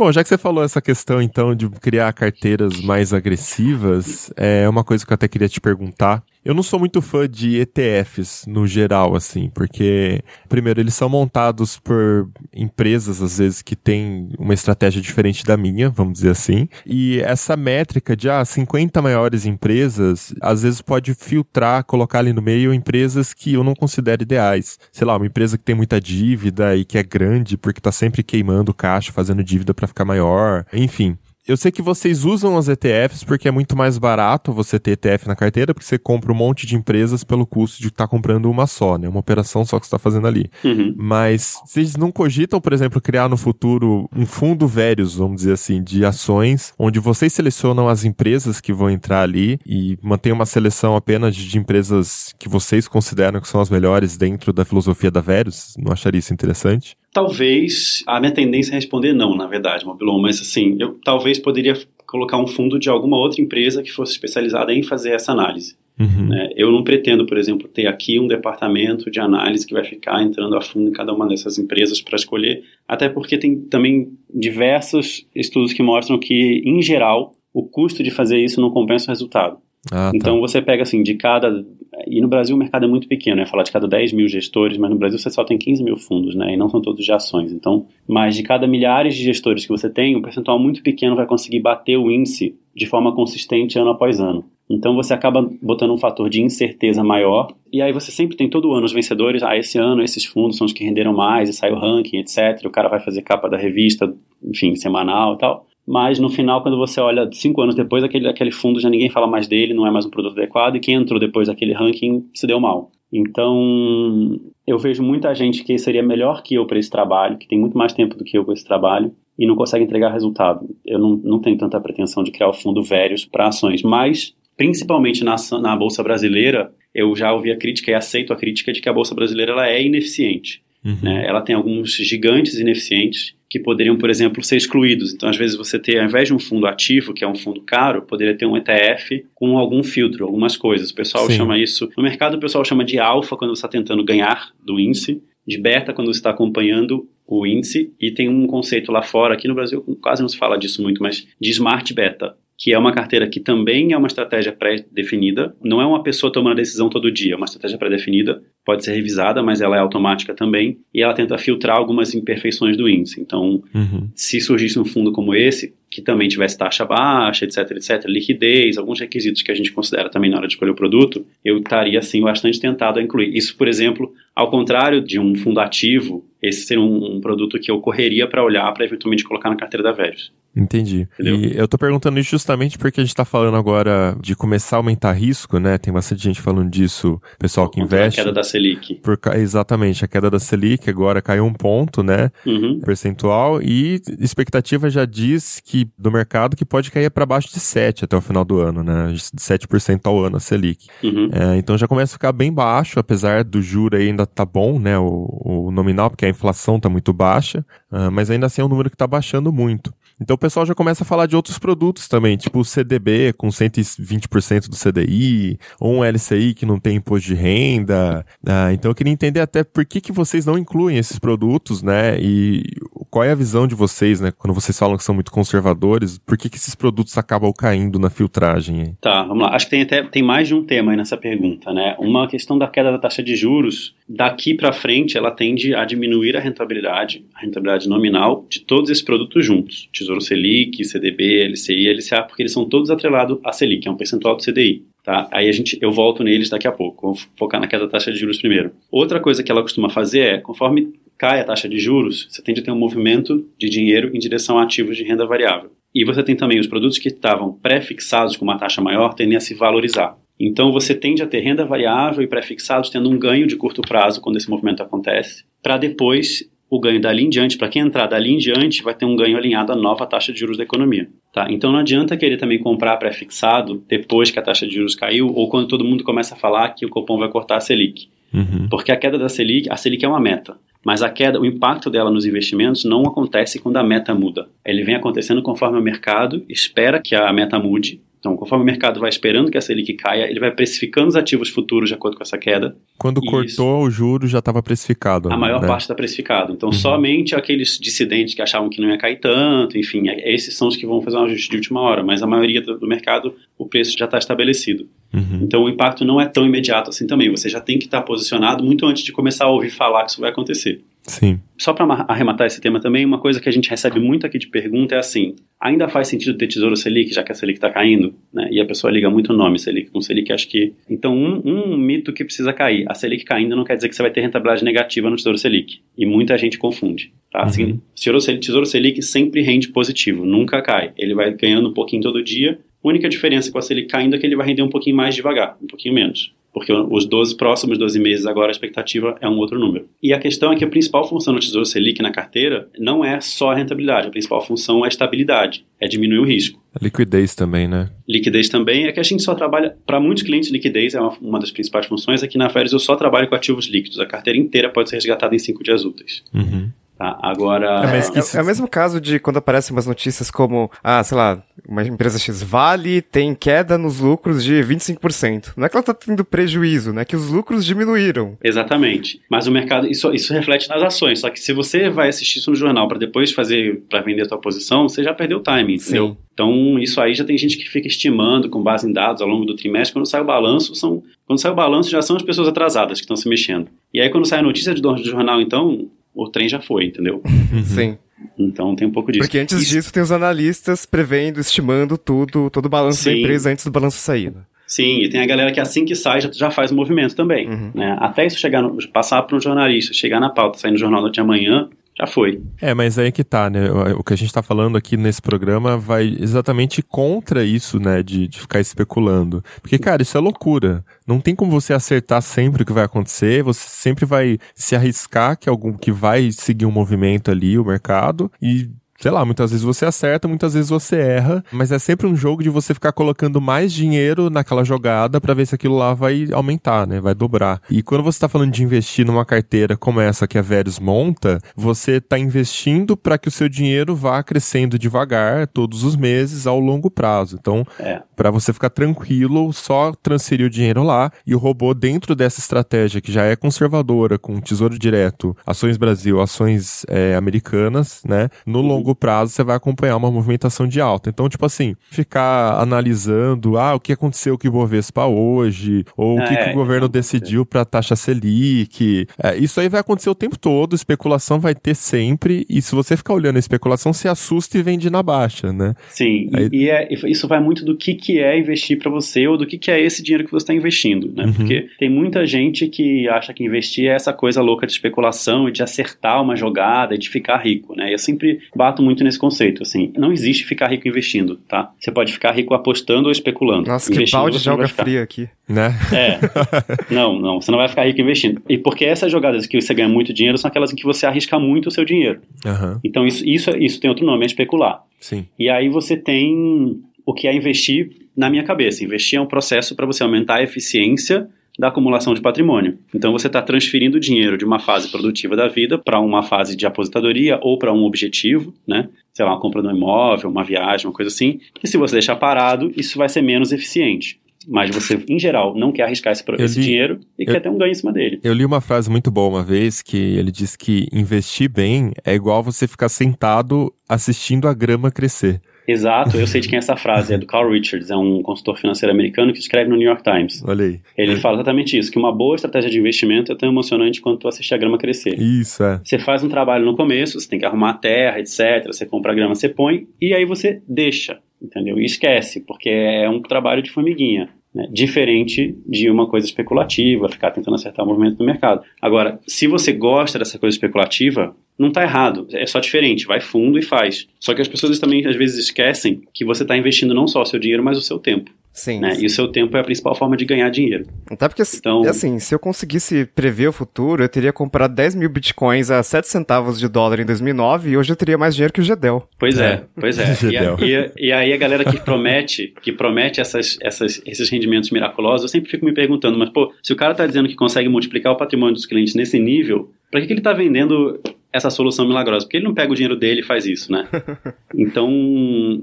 Bom, já que você falou essa questão, então, de criar carteiras mais agressivas, é uma coisa que eu até queria te perguntar. Eu não sou muito fã de ETFs no geral, assim, porque, primeiro, eles são montados por empresas, às vezes, que têm uma estratégia diferente da minha, vamos dizer assim. E essa métrica de, ah, 50 maiores empresas, às vezes pode filtrar, colocar ali no meio empresas que eu não considero ideais. Sei lá, uma empresa que tem muita dívida e que é grande porque tá sempre queimando caixa, fazendo dívida para ficar maior. Enfim. Eu sei que vocês usam as ETFs porque é muito mais barato você ter ETF na carteira, porque você compra um monte de empresas pelo custo de estar comprando uma só, né? Uma operação só que você está fazendo ali. Uhum. Mas vocês não cogitam, por exemplo, criar no futuro um fundo velhos, vamos dizer assim, de ações, onde vocês selecionam as empresas que vão entrar ali e mantém uma seleção apenas de empresas que vocês consideram que são as melhores dentro da filosofia da Velhos? Não acharia isso interessante? Talvez, a minha tendência é responder não, na verdade, Mobilon, mas assim, eu talvez poderia colocar um fundo de alguma outra empresa que fosse especializada em fazer essa análise. Uhum. né? Eu não pretendo, por exemplo, ter aqui um departamento de análise que vai ficar entrando a fundo em cada uma dessas empresas para escolher, até porque tem também diversos estudos que mostram que, em geral, o custo de fazer isso não compensa o resultado. Ah, tá. Então você pega assim, de cada. E no Brasil o mercado é muito pequeno, né? Falar de cada 10 mil gestores, mas no Brasil você só tem 15 mil fundos, né? E não são todos de ações. Então, mas de cada milhares de gestores que você tem, um percentual muito pequeno vai conseguir bater o índice de forma consistente ano após ano. Então você acaba botando um fator de incerteza maior, e aí você sempre tem todo ano os vencedores, ah, esse ano esses fundos são os que renderam mais, e sai o ranking, etc. O cara vai fazer capa da revista, enfim, semanal e tal. Mas no final, quando você olha cinco anos depois, aquele, aquele fundo já ninguém fala mais dele, não é mais um produto adequado, e quem entrou depois daquele ranking se deu mal. Então, eu vejo muita gente que seria melhor que eu para esse trabalho, que tem muito mais tempo do que eu com esse trabalho, e não consegue entregar resultado. Eu não, não tenho tanta pretensão de criar o fundo Velhos para ações, mas, principalmente na, na Bolsa Brasileira, eu já ouvi a crítica e aceito a crítica de que a Bolsa Brasileira ela é ineficiente. Uhum. né? Ela tem alguns gigantes ineficientes que poderiam, por exemplo, ser excluídos. Então, às vezes, você ter, ao invés de um fundo ativo, que é um fundo caro, poderia ter um ETF com algum filtro, algumas coisas. O pessoal Sim. chama isso. No mercado, o pessoal chama de alfa quando você está tentando ganhar do índice, de beta quando você está acompanhando o índice, e tem um conceito lá fora, aqui no Brasil quase não se fala disso muito, mas de smart beta. Que é uma carteira que também é uma estratégia pré-definida. Não é uma pessoa tomando a decisão todo dia, é uma estratégia pré-definida. Pode ser revisada, mas ela é automática também. E ela tenta filtrar algumas imperfeições do índice. Então, Uhum. se surgisse um fundo como esse, que também tivesse taxa baixa, etc, etc, liquidez, alguns requisitos que a gente considera também na hora de escolher o produto, eu estaria, assim, bastante tentado a incluir. Isso, por exemplo, ao contrário de um fundo ativo, esse seria um, um produto que eu correria para olhar para eventualmente colocar na carteira da Velhos. Entendi. Entendeu? E eu tô perguntando isso justamente porque a gente tá falando agora de começar a aumentar risco, né? Tem bastante gente falando disso, pessoal que Contra a investe. queda da Selic. Por, exatamente, a queda da Selic agora caiu um ponto, né? Uhum. Percentual, e expectativa já diz que do mercado que pode cair para baixo de 7 até o final do ano, né? De 7% ao ano a Selic. Uhum. É, então já começa a ficar bem baixo, apesar do juro aí ainda tá bom, né? O, o nominal, porque inflação tá muito baixa, ah, mas ainda assim é um número que tá baixando muito. Então o pessoal já começa a falar de outros produtos também, tipo o CDB com 120% do CDI, ou um LCI que não tem imposto de renda. Ah, então eu queria entender até por que, que vocês não incluem esses produtos, né? E qual é a visão de vocês, né? Quando vocês falam que são muito conservadores, por que, que esses produtos acabam caindo na filtragem? Tá, vamos lá. Acho que tem até tem mais de um tema aí nessa pergunta, né? Uma questão da queda da taxa de juros, daqui para frente, ela tende a diminuir a rentabilidade, a rentabilidade nominal de todos esses produtos juntos. Tesouro Selic, CDB, LCI, LCA, porque eles são todos atrelados à Selic, é um percentual do CDI. Tá? Aí a gente, eu volto neles daqui a pouco. Vou focar na queda da taxa de juros primeiro. Outra coisa que ela costuma fazer é, conforme cai a taxa de juros, você tende a ter um movimento de dinheiro em direção a ativos de renda variável. E você tem também os produtos que estavam pré-fixados com uma taxa maior tendem a se valorizar. Então você tende a ter renda variável e pré-fixados tendo um ganho de curto prazo quando esse movimento acontece, para depois o ganho dali em diante, para quem entrar dali em diante, vai ter um ganho alinhado à nova taxa de juros da economia. Tá? Então não adianta querer também comprar pré-fixado depois que a taxa de juros caiu ou quando todo mundo começa a falar que o Copom vai cortar a Selic. Uhum. Porque a queda da Selic, a Selic é uma meta, mas a queda, o impacto dela nos investimentos não acontece quando a meta muda. Ele vem acontecendo conforme o mercado espera que a meta mude. Então, conforme o mercado vai esperando que a Selic caia, ele vai precificando os ativos futuros de acordo com essa queda. Quando Isso. cortou o juro já estava precificado. A maior né? parte está precificado. Então, somente aqueles dissidentes que achavam que não ia cair tanto, enfim, é- esses são os que vão fazer um ajuste de última hora. Mas a maioria do mercado, o preço já está estabelecido. Uhum. Então, o impacto não é tão imediato assim também. Você já tem que estar posicionado muito antes de começar a ouvir falar que isso vai acontecer. Sim. Só para arrematar esse tema também, uma coisa que a gente recebe muito aqui de pergunta é assim: ainda faz sentido ter Tesouro Selic, já que a Selic está caindo? Né? E a pessoa liga muito o nome Selic com Selic, acho que. Então, um, um mito que precisa cair: a Selic caindo não quer dizer que você vai ter rentabilidade negativa no Tesouro Selic. E muita gente confunde. Tá? Assim, Tesouro Selic, Tesouro Selic sempre rende positivo, nunca cai. Ele vai ganhando um pouquinho todo dia. A única diferença com a Selic caindo é que ele vai render um pouquinho mais devagar, um pouquinho menos. Porque os 12 próximos 12 meses agora a expectativa é um outro número. E a questão é que a principal função do Tesouro Selic na carteira não é só a rentabilidade, a principal função é a estabilidade, é diminuir o risco. A liquidez também, né? Liquidez também é que a gente só trabalha, para muitos clientes, liquidez é uma, uma das principais funções. Aqui na Férias eu só trabalho com ativos líquidos, a carteira inteira pode ser resgatada em 5 dias úteis. Uhum. Tá? Agora. É, mas que É, é o mesmo caso de quando aparecem umas notícias como, ah, sei lá, uma empresa X Vale tem queda nos lucros de 25%. Não é que ela tá tendo prejuízo, né? É que os lucros diminuíram. Exatamente. Mas o mercado, isso, isso reflete nas ações. Só que se você vai assistir isso no jornal para depois fazer, para vender a tua posição, você já perdeu o timing, entendeu? Sim. Então, isso aí já tem gente que fica estimando com base em dados ao longo do trimestre. Quando sai o balanço, são, quando sai o balanço já são as pessoas atrasadas que estão se mexendo. E aí, quando sai a notícia do, do jornal, então, o trem já foi, entendeu? Sim. Então, tem um pouco disso. Porque antes Isso- disso tem os analistas prevendo, estimando tudo, todo o balanço da Sim. empresa antes do balanço sair. né? Sim, e tem a galera que assim que sai já, já faz o movimento também. Uhum. né? Até isso chegar no, passar para um jornalista, chegar na pauta, sair no jornal de amanhã, já foi. É, mas aí que tá, né? O que a gente tá falando aqui nesse programa vai exatamente contra isso, né? De, de ficar especulando. Porque, cara, isso é loucura. Não tem como você acertar sempre o que vai acontecer. Você sempre vai se arriscar que algum que vai seguir um movimento ali, o mercado, e sei lá, muitas vezes você acerta, muitas vezes você erra, mas é sempre um jogo de você ficar colocando mais dinheiro naquela jogada para ver se aquilo lá vai aumentar, né? Vai dobrar. E quando você tá falando de investir numa carteira como essa que a Verus monta, você tá investindo para que o seu dinheiro vá crescendo devagar todos os meses ao longo prazo. Então, É. para você ficar tranquilo, só transferir o dinheiro lá e o robô dentro dessa estratégia que já é conservadora, com tesouro direto, ações Brasil, ações é, americanas, né? No longo prazo você vai acompanhar uma movimentação de alta. Então, tipo assim, ficar analisando, ah, o que aconteceu com o Ibovespa hoje, ou o que, É, que o governo então, decidiu para taxa Selic. É, isso aí vai acontecer o tempo todo, especulação vai ter sempre, e se você ficar olhando a especulação, se assusta e vende na baixa, né? Sim, e- Aí- e, é- isso vai muito do que, que é investir para você ou do que, que é esse dinheiro que você está investindo, né? Uhum. Porque tem muita gente que acha que investir é essa coisa louca de especulação e de acertar uma jogada e de ficar rico, né? Eu sempre bato muito nesse conceito, assim, não existe ficar rico investindo, tá? Você pode ficar rico apostando ou especulando. Nossa, que balde de ficar. fria aqui. Né? É. [laughs] Não, não, você não vai ficar rico investindo. E porque essas jogadas que você ganha muito dinheiro são aquelas em que você arrisca muito o seu dinheiro. Aham, Então isso, isso, isso tem outro nome, é especular. sim. E aí você tem o que é investir na minha cabeça. Investir é um processo para você aumentar a eficiência da acumulação de patrimônio. Então você está transferindo dinheiro de uma fase produtiva da vida para uma fase de aposentadoria ou para um objetivo, né? Sei lá, uma compra de um imóvel, uma viagem, uma coisa assim. E se você deixar parado, isso vai ser menos eficiente. Mas você, em geral, não quer arriscar esse, esse li- dinheiro e eu- quer ter um ganho em cima dele. Eu li uma frase muito boa uma vez que ele disse que investir bem é igual você ficar sentado assistindo a grama crescer. Exato, eu sei de quem é essa frase, é do Carl Richards, é um consultor financeiro americano que escreve no New York Times. Olha aí. Ele fala exatamente isso, que uma boa estratégia de investimento é tão emocionante quanto assistir a grama crescer. Isso, é. Você faz um trabalho no começo, você tem que arrumar a terra, etc. Você compra a grama, você põe, e aí você deixa, entendeu? E esquece, porque é um trabalho de formiguinha. Né? Diferente de uma coisa especulativa, ficar tentando acertar o movimento do mercado. Agora, se você gosta dessa coisa especulativa, não está errado, é só diferente, vai fundo e faz. Só que as pessoas também às vezes esquecem que você está investindo não só o seu dinheiro, mas o seu tempo. Sim. Né? E o seu tempo é a principal forma de ganhar dinheiro. Até porque, Então- assim, se eu conseguisse prever o futuro, eu teria comprado 10 mil bitcoins a 7 centavos de dólar em 2009 e hoje eu teria mais dinheiro que o Gedel. Pois é, É. pois é. [laughs] E, a- e- e aí a galera que promete, que promete essas, essas, esses rendimentos miraculosos, eu sempre fico me perguntando, mas pô, se o cara tá dizendo que consegue multiplicar o patrimônio dos clientes nesse nível, pra que, que ele tá vendendo essa solução milagrosa? Porque ele não pega o dinheiro dele e faz isso, né? [laughs] Então,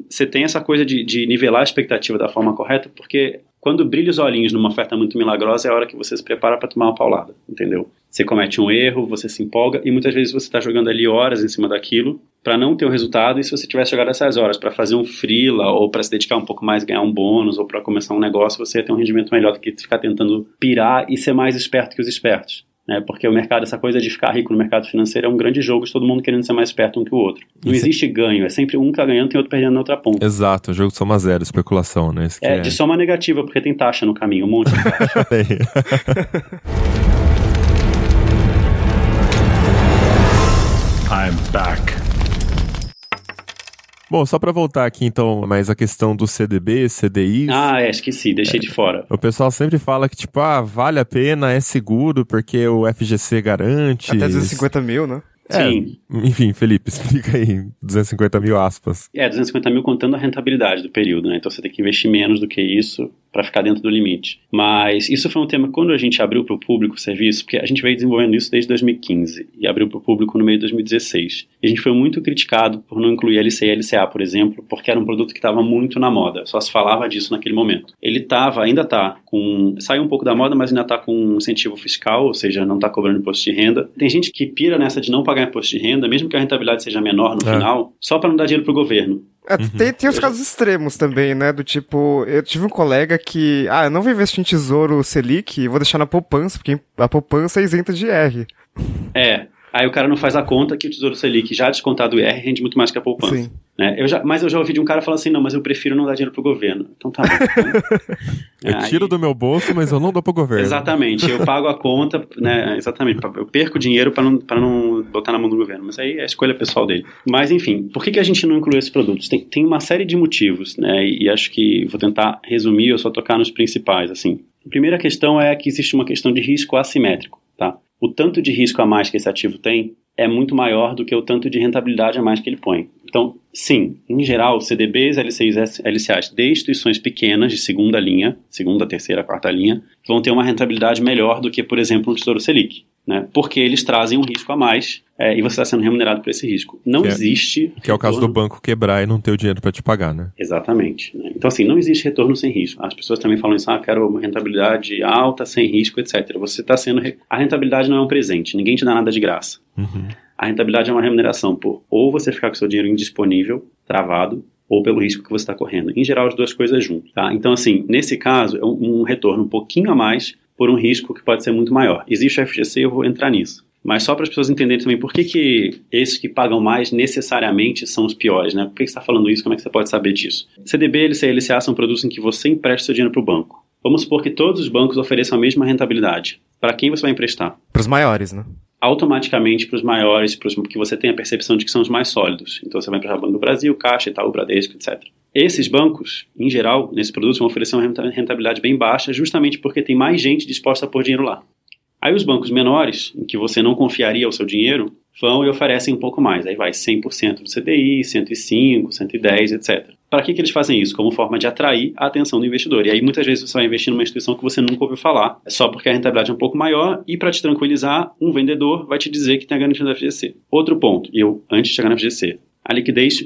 você tem essa coisa de, de nivelar a expectativa da forma correta, porque quando brilha os olhinhos numa oferta muito milagrosa, é a hora que você se prepara para tomar uma paulada, entendeu? Você comete um erro, você se empolga e muitas vezes você está jogando ali horas em cima daquilo para não ter o resultado. E se você tivesse jogado essas horas para fazer um freela ou para se dedicar um pouco mais, ganhar um bônus ou para começar um negócio, você ia ter um rendimento melhor do que ficar tentando pirar e ser mais esperto que os espertos. Né? Porque o mercado, essa coisa de ficar rico no mercado financeiro é um grande jogo de todo mundo querendo ser mais esperto um que o outro. Não Isso é- existe ganho, é sempre um que tá ganhando e outro perdendo na outra ponta. Exato, o jogo de soma zero, especulação, né? Que É, de soma negativa, porque tem taxa no caminho, um monte de taxa. [laughs] [laughs] I'm back. Bom, só pra voltar aqui então, mais a questão do CDB, CDI. ah, é, esqueci, deixei de fora. O pessoal sempre fala que, tipo, ah, vale a pena, é seguro, porque o FGC garante. Até 250 mil, né? É, Sim. Enfim, Felipe, [laughs] explica aí. 250 mil aspas. É, 250 mil contando a rentabilidade do período, né? Então você tem que investir menos do que isso para ficar dentro do limite. Mas isso foi um tema que quando a gente abriu para o público o serviço, porque a gente veio desenvolvendo isso desde 2015 e abriu para o público no meio de 2016. E a gente foi muito criticado por não incluir LC e LCA, por exemplo, porque era um produto que estava muito na moda, só se falava disso naquele momento. Ele estava, ainda está, com. saiu um pouco da moda, mas ainda está com um incentivo fiscal, ou seja, não está cobrando imposto de renda. Tem gente que pira nessa de não pagar imposto de renda, mesmo que a rentabilidade seja menor no É. final, só para não dar dinheiro para o governo. É, tem, tem os casos extremos também, né? Do tipo, eu tive um colega que, ah, eu não vou investir em tesouro Selic, vou deixar na poupança, porque a poupança é isenta de R. É. Aí o cara não faz a conta que o Tesouro Selic já descontado o IR rende muito mais que a poupança. Sim. Né? Eu já, mas eu já ouvi de um cara falando assim, não, mas eu prefiro não dar dinheiro pro governo. Então tá bom. [laughs] Eu Aí- tiro do meu bolso, mas eu não dou pro governo. Exatamente, eu pago a conta, né? Exatamente, eu perco dinheiro para não, pra não botar na mão do governo, mas aí é a escolha pessoal dele. Mas enfim, por que, que a gente não inclui esses produtos? Tem, tem uma série de motivos, né? E, e acho que vou tentar resumir ou só tocar nos principais, assim. A primeira questão é que existe uma questão de risco assimétrico, tá? o tanto de risco a mais que esse ativo tem é muito maior do que o tanto de rentabilidade a mais que ele põe. Então, sim, em geral, CDBs, LCIs, LCAs de instituições pequenas, de segunda linha, segunda, terceira, quarta linha, vão ter uma rentabilidade melhor do que, por exemplo, um Tesouro Selic né? Porque eles trazem um risco a mais é, e você está sendo remunerado por esse risco. Não que é- existe. É, que é o caso do banco quebrar e não ter o dinheiro para te pagar, né? Exatamente. Né? Então, assim, não existe retorno sem risco. As pessoas também falam isso, ah, quero uma rentabilidade alta, sem risco, etc. Você está sendo. A rentabilidade não é um presente, ninguém te dá nada de graça. Uhum. A rentabilidade é uma remuneração por ou você ficar com seu dinheiro indisponível, travado, ou pelo risco que você está correndo. Em geral, as duas coisas juntas. Tá? Então, assim, nesse caso, é um, retorno um pouquinho a mais por um risco que pode ser muito maior. Existe o FGC, eu vou entrar nisso. Mas só para as pessoas entenderem também por que, que esses que pagam mais necessariamente são os piores, né? Por que, que você está falando isso? Como é que você pode saber disso? CDB, e LCA são produtos em que você empresta seu dinheiro para o banco. Vamos supor que todos os bancos ofereçam a mesma rentabilidade. Para quem você vai emprestar? Para os maiores, né? Automaticamente para os maiores, para os que você tem a percepção de que são os mais sólidos. Então você vai emprestar Banco do Brasil, Caixa, Itaú, Bradesco, etc. Esses bancos, em geral, nesses produtos, vão oferecer uma rentabilidade bem baixa, justamente porque tem mais gente disposta a pôr dinheiro lá. Aí os bancos menores, em que você não confiaria o seu dinheiro, vão e oferecem um pouco mais. Aí vai 100% do CDI, 105, 110, etc. Para que, que eles fazem isso? Como forma de atrair a atenção do investidor. E aí muitas vezes você vai investir numa instituição que você nunca ouviu falar, só porque a rentabilidade é um pouco maior e para te tranquilizar, um vendedor vai te dizer que tem a garantia da FGC. Outro ponto, eu antes de chegar na FGC, a liquidez,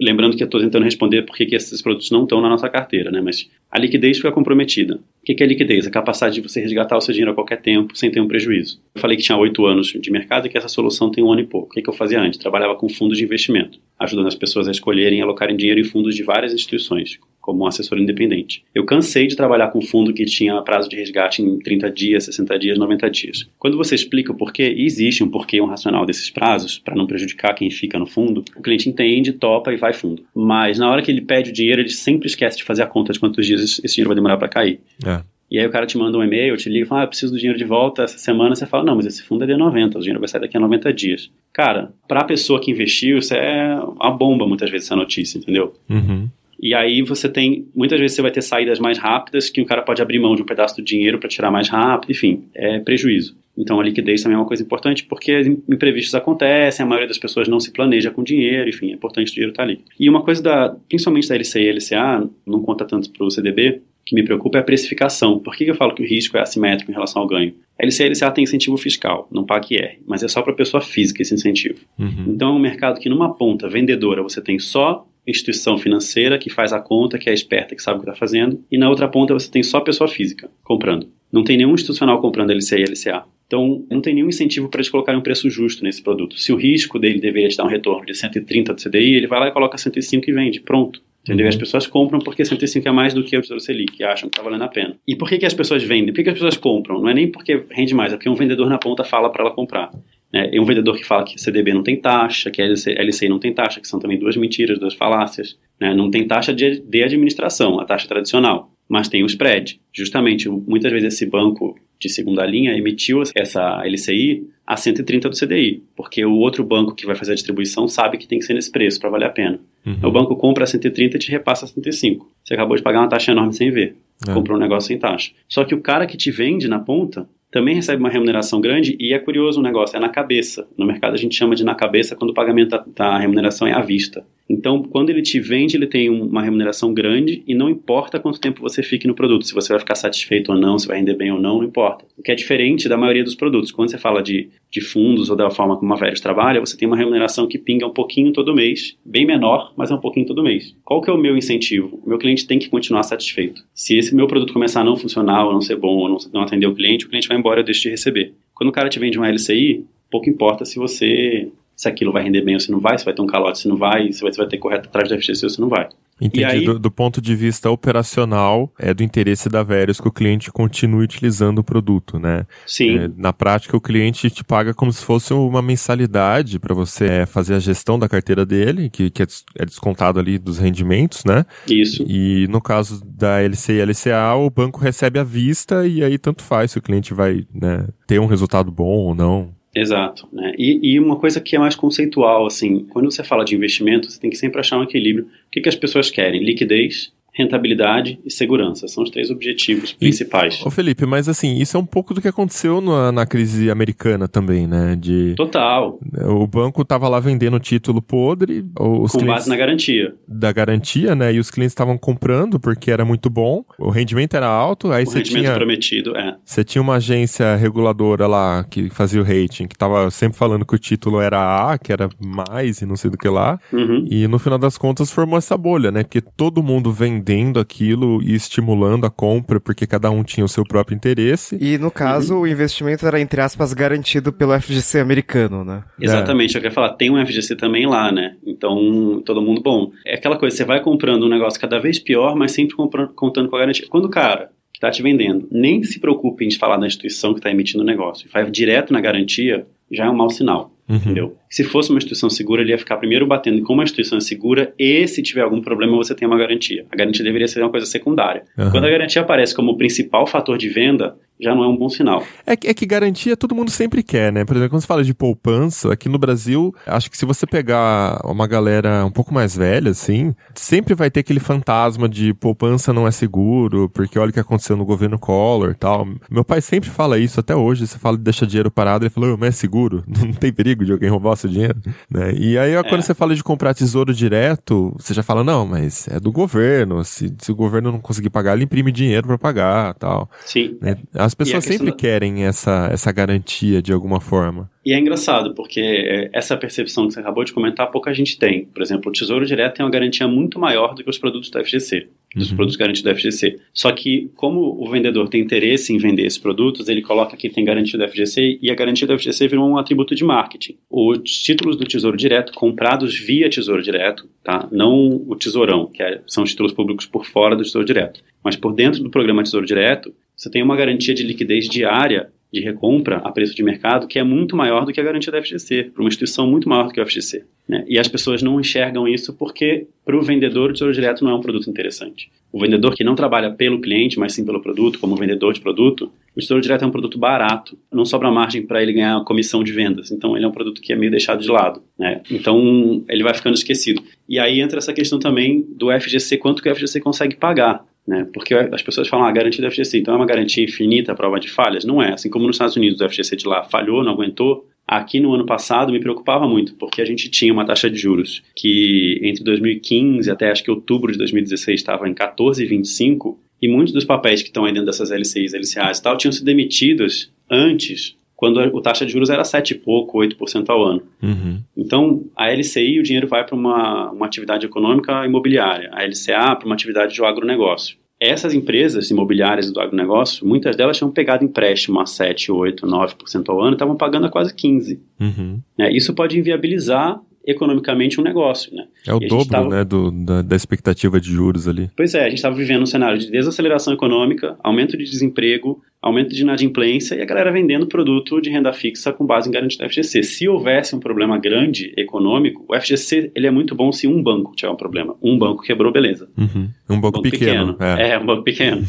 lembrando que eu estou tentando responder por que esses produtos não estão na nossa carteira, né? Mas a liquidez fica comprometida. O que é liquidez? A capacidade de você resgatar o seu dinheiro a qualquer tempo sem ter um prejuízo. Eu falei que tinha oito anos de mercado e que essa solução tem um ano e pouco. O que, que eu fazia antes? Trabalhava com fundos de investimento, ajudando as pessoas a escolherem e alocarem dinheiro em fundos de várias instituições, como um assessor independente. Eu cansei de trabalhar com fundo que tinha prazo de resgate em 30 dias, 60 dias, 90 dias. Quando você explica o porquê, e existe um porquê, um racional desses prazos, para não prejudicar quem fica no fundo, o cliente entende, topa e vai fundo. Mas na hora que ele pede o dinheiro, ele sempre esquece de fazer a conta de quantos dias esse dinheiro vai demorar para cair. É. E aí o cara te manda um e-mail, te liga e fala, ah, eu preciso do dinheiro de volta essa semana. Você fala, não, mas esse fundo é de 90, o dinheiro vai sair daqui a 90 dias. Cara, para a pessoa que investiu, isso é uma bomba muitas vezes essa notícia, entendeu? Uhum. E aí você tem, muitas vezes você vai ter saídas mais rápidas que o cara pode abrir mão de um pedaço do dinheiro para tirar mais rápido, enfim, é prejuízo. Então a liquidez também é uma coisa importante porque imprevistos acontecem, a maioria das pessoas não se planeja com dinheiro, enfim, é importante o dinheiro estar tá ali. E uma coisa da, principalmente da LCI e LCA, não conta tanto para o CDB, que me preocupa é a precificação. Por que eu falo que o risco é assimétrico em relação ao ganho? A LCA e LCA tem incentivo fiscal, não paga IR, mas é só para pessoa física esse incentivo. Uhum. Então é um mercado que numa ponta vendedora você tem só instituição financeira que faz a conta, que é esperta, que sabe o que está fazendo, e na outra ponta você tem só pessoa física comprando. Não tem nenhum institucional comprando LCA e LCA. Então, não tem nenhum incentivo para eles colocarem um preço justo nesse produto. Se o risco dele deveria te dar um retorno de 130 do CDI, ele vai lá e coloca 105 e vende. Pronto. Entendeu? Uhum. As pessoas compram porque 105 é mais do que o Tesouro Selic, que acham que está valendo a pena. E por que, que as pessoas vendem? Por que, que as pessoas compram? Não é nem porque rende mais, é porque um vendedor na ponta fala para ela comprar. É, e um vendedor que fala que CDB não tem taxa, que LC, LCI não tem taxa, que são também duas mentiras, duas falácias. Né? Não tem taxa de, de administração, a taxa tradicional, mas tem o spread. Justamente, muitas vezes esse banco de segunda linha emitiu essa LCI a 130 do CDI, porque o outro banco que vai fazer a distribuição sabe que tem que ser nesse preço para valer a pena. Uhum. O banco compra a 130 e te repassa a 105. Você acabou de pagar uma taxa enorme sem ver. É. Comprou um negócio sem taxa. Só que o cara que te vende na ponta também recebe uma remuneração grande e é curioso o negócio, é na cabeça. No mercado a gente chama de na cabeça quando o pagamento da, da remuneração é à vista. Então, quando ele te vende, ele tem uma remuneração grande e não importa quanto tempo você fique no produto, se você vai ficar satisfeito ou não, se vai render bem ou não, não importa. O que é diferente da maioria dos produtos. Quando você fala de, de fundos ou da forma como a Veritas trabalha, você tem uma remuneração que pinga um pouquinho todo mês, bem menor, mas é um pouquinho todo mês. Qual que é o meu incentivo? O meu cliente tem que continuar satisfeito. Se esse meu produto começar a não funcionar, ou não ser bom, ou não, não atender o cliente, o cliente vai embora e eu deixo de receber. Quando o cara te vende uma LCI, pouco importa se você se aquilo vai render bem ou se não vai, se vai ter um calote, se não vai, se vai, ter correto atrás do FGC ou se não vai. Entendi. aí- do, do ponto de vista operacional, é do interesse da Verius que o cliente continue utilizando o produto, né? Sim, É, na prática, o cliente te paga como se fosse uma mensalidade para você é, fazer a gestão da carteira dele, que, que é é descontado ali dos rendimentos, né? isso. E no caso da LC e LCA, o banco recebe à vista e aí tanto faz se o cliente vai né, ter um resultado bom ou não. Exato. Né? E, e uma coisa que é mais conceitual, assim, quando você fala de investimento, você tem que sempre achar um equilíbrio. O que, que as pessoas querem? Liquidez, rentabilidade e segurança. São os três objetivos principais. Ô Felipe, mas assim, isso é um pouco do que aconteceu na, na crise americana também, né? De, Total. o banco tava lá vendendo título podre, os com clientes base na garantia. da garantia, né? E os clientes estavam comprando porque era muito bom, o rendimento era alto, aí O você rendimento tinha, prometido é. você tinha uma agência reguladora lá que fazia o rating, que tava sempre falando que o título era A, que era mais e não sei do que lá. Uhum. E no final das contas formou essa bolha, né? Porque todo mundo vendendo aquilo e estimulando a compra, porque cada um tinha o seu próprio interesse. E no caso, o investimento era, entre aspas, garantido pelo FGC americano, né? Exatamente, eu queria falar, tem um FGC também lá, né? Então, todo mundo, bom, é aquela coisa, você vai comprando um negócio cada vez pior, mas sempre comprando- contando com a garantia. Quando o cara que está te vendendo nem se preocupa em te falar da instituição que está emitindo o negócio e vai direto na garantia, já é um mau sinal. Uhum. Entendeu? Se fosse uma instituição segura, ele ia ficar primeiro batendo como a instituição é segura e se tiver algum problema você tem uma garantia. A garantia deveria ser uma coisa secundária. Aham. Quando a garantia aparece como o principal fator de venda, já não é um bom sinal. É que, é que garantia todo mundo sempre quer, né? Por exemplo, quando você fala de poupança, aqui no Brasil, acho que se você pegar uma galera um pouco mais velha, assim, sempre vai ter aquele fantasma de poupança não é seguro, porque olha o que aconteceu no governo Collor e tal. Meu pai sempre fala isso, até hoje, você fala de deixar dinheiro parado, ele falou, mas é seguro? [laughs] Não tem perigo de alguém roubar o dinheiro? Né? E aí, quando você fala de comprar tesouro direto, você já fala, não, mas é do governo, se, se o governo não conseguir pagar, ele imprime dinheiro para pagar tal. Sim. né? As pessoas sempre querem essa, essa garantia de alguma forma. E é engraçado, porque é, essa percepção que você acabou de comentar, pouca gente tem. Por exemplo, o Tesouro Direto tem uma garantia muito maior do que os produtos do FGC, dos Uhum. produtos garantidos do FGC. Só que, como o vendedor tem interesse em vender esses produtos, ele coloca que tem garantia do FGC e a garantia do FGC virou um atributo de marketing. Os títulos do Tesouro Direto, comprados via Tesouro Direto, tá? não o Tesourão, que é- são os títulos públicos por fora do Tesouro Direto, mas por dentro do programa Tesouro Direto, você tem uma garantia de liquidez diária de recompra a preço de mercado que é muito maior do que a garantia da FGC, para uma instituição muito maior do que o FGC. né? E as pessoas não enxergam isso porque, para o vendedor, o Tesouro Direto não é um produto interessante. O vendedor que não trabalha pelo cliente, mas sim pelo produto, como vendedor de produto, o Tesouro Direto é um produto barato, não sobra margem para ele ganhar comissão de vendas. Então, ele é um produto que é meio deixado de lado. Né? Então, ele vai ficando esquecido. E aí entra essa questão também do FGC, quanto que o FGC consegue pagar né? Porque as pessoas falam, ah, garantia do FGC, então é uma garantia infinita à prova de falhas? Não é. Assim como nos Estados Unidos o FGC de lá falhou, não aguentou, aqui no ano passado me preocupava muito, porque a gente tinha uma taxa de juros que entre 2015 até acho que outubro de 2016 estava em 14,25 e muitos dos papéis que estão aí dentro dessas LCIs, LCAs e tal, tinham sido emitidos antes, quando a, a taxa de juros era 7 e pouco, 8% ao ano. Uhum. Então, a LCI, o dinheiro vai para uma, uma atividade econômica imobiliária, a LCA para uma atividade de agronegócio. Essas empresas imobiliárias do agronegócio, muitas delas tinham pegado empréstimo a 7, 8, 9% ao ano e estavam pagando a quase 15%. Uhum. né? Isso pode inviabilizar economicamente um negócio. Né? É o dobro, tava- né, do, da, da expectativa de juros ali. Pois é, a gente estava vivendo um cenário de desaceleração econômica, aumento de desemprego, aumento de inadimplência e a galera vendendo produto de renda fixa com base em garantia da FGC. Se houvesse um problema grande econômico, o FGC ele é muito bom se um banco tiver um problema. Um banco quebrou, beleza. Uhum. Um banco pequeno. É. É, um banco pequeno.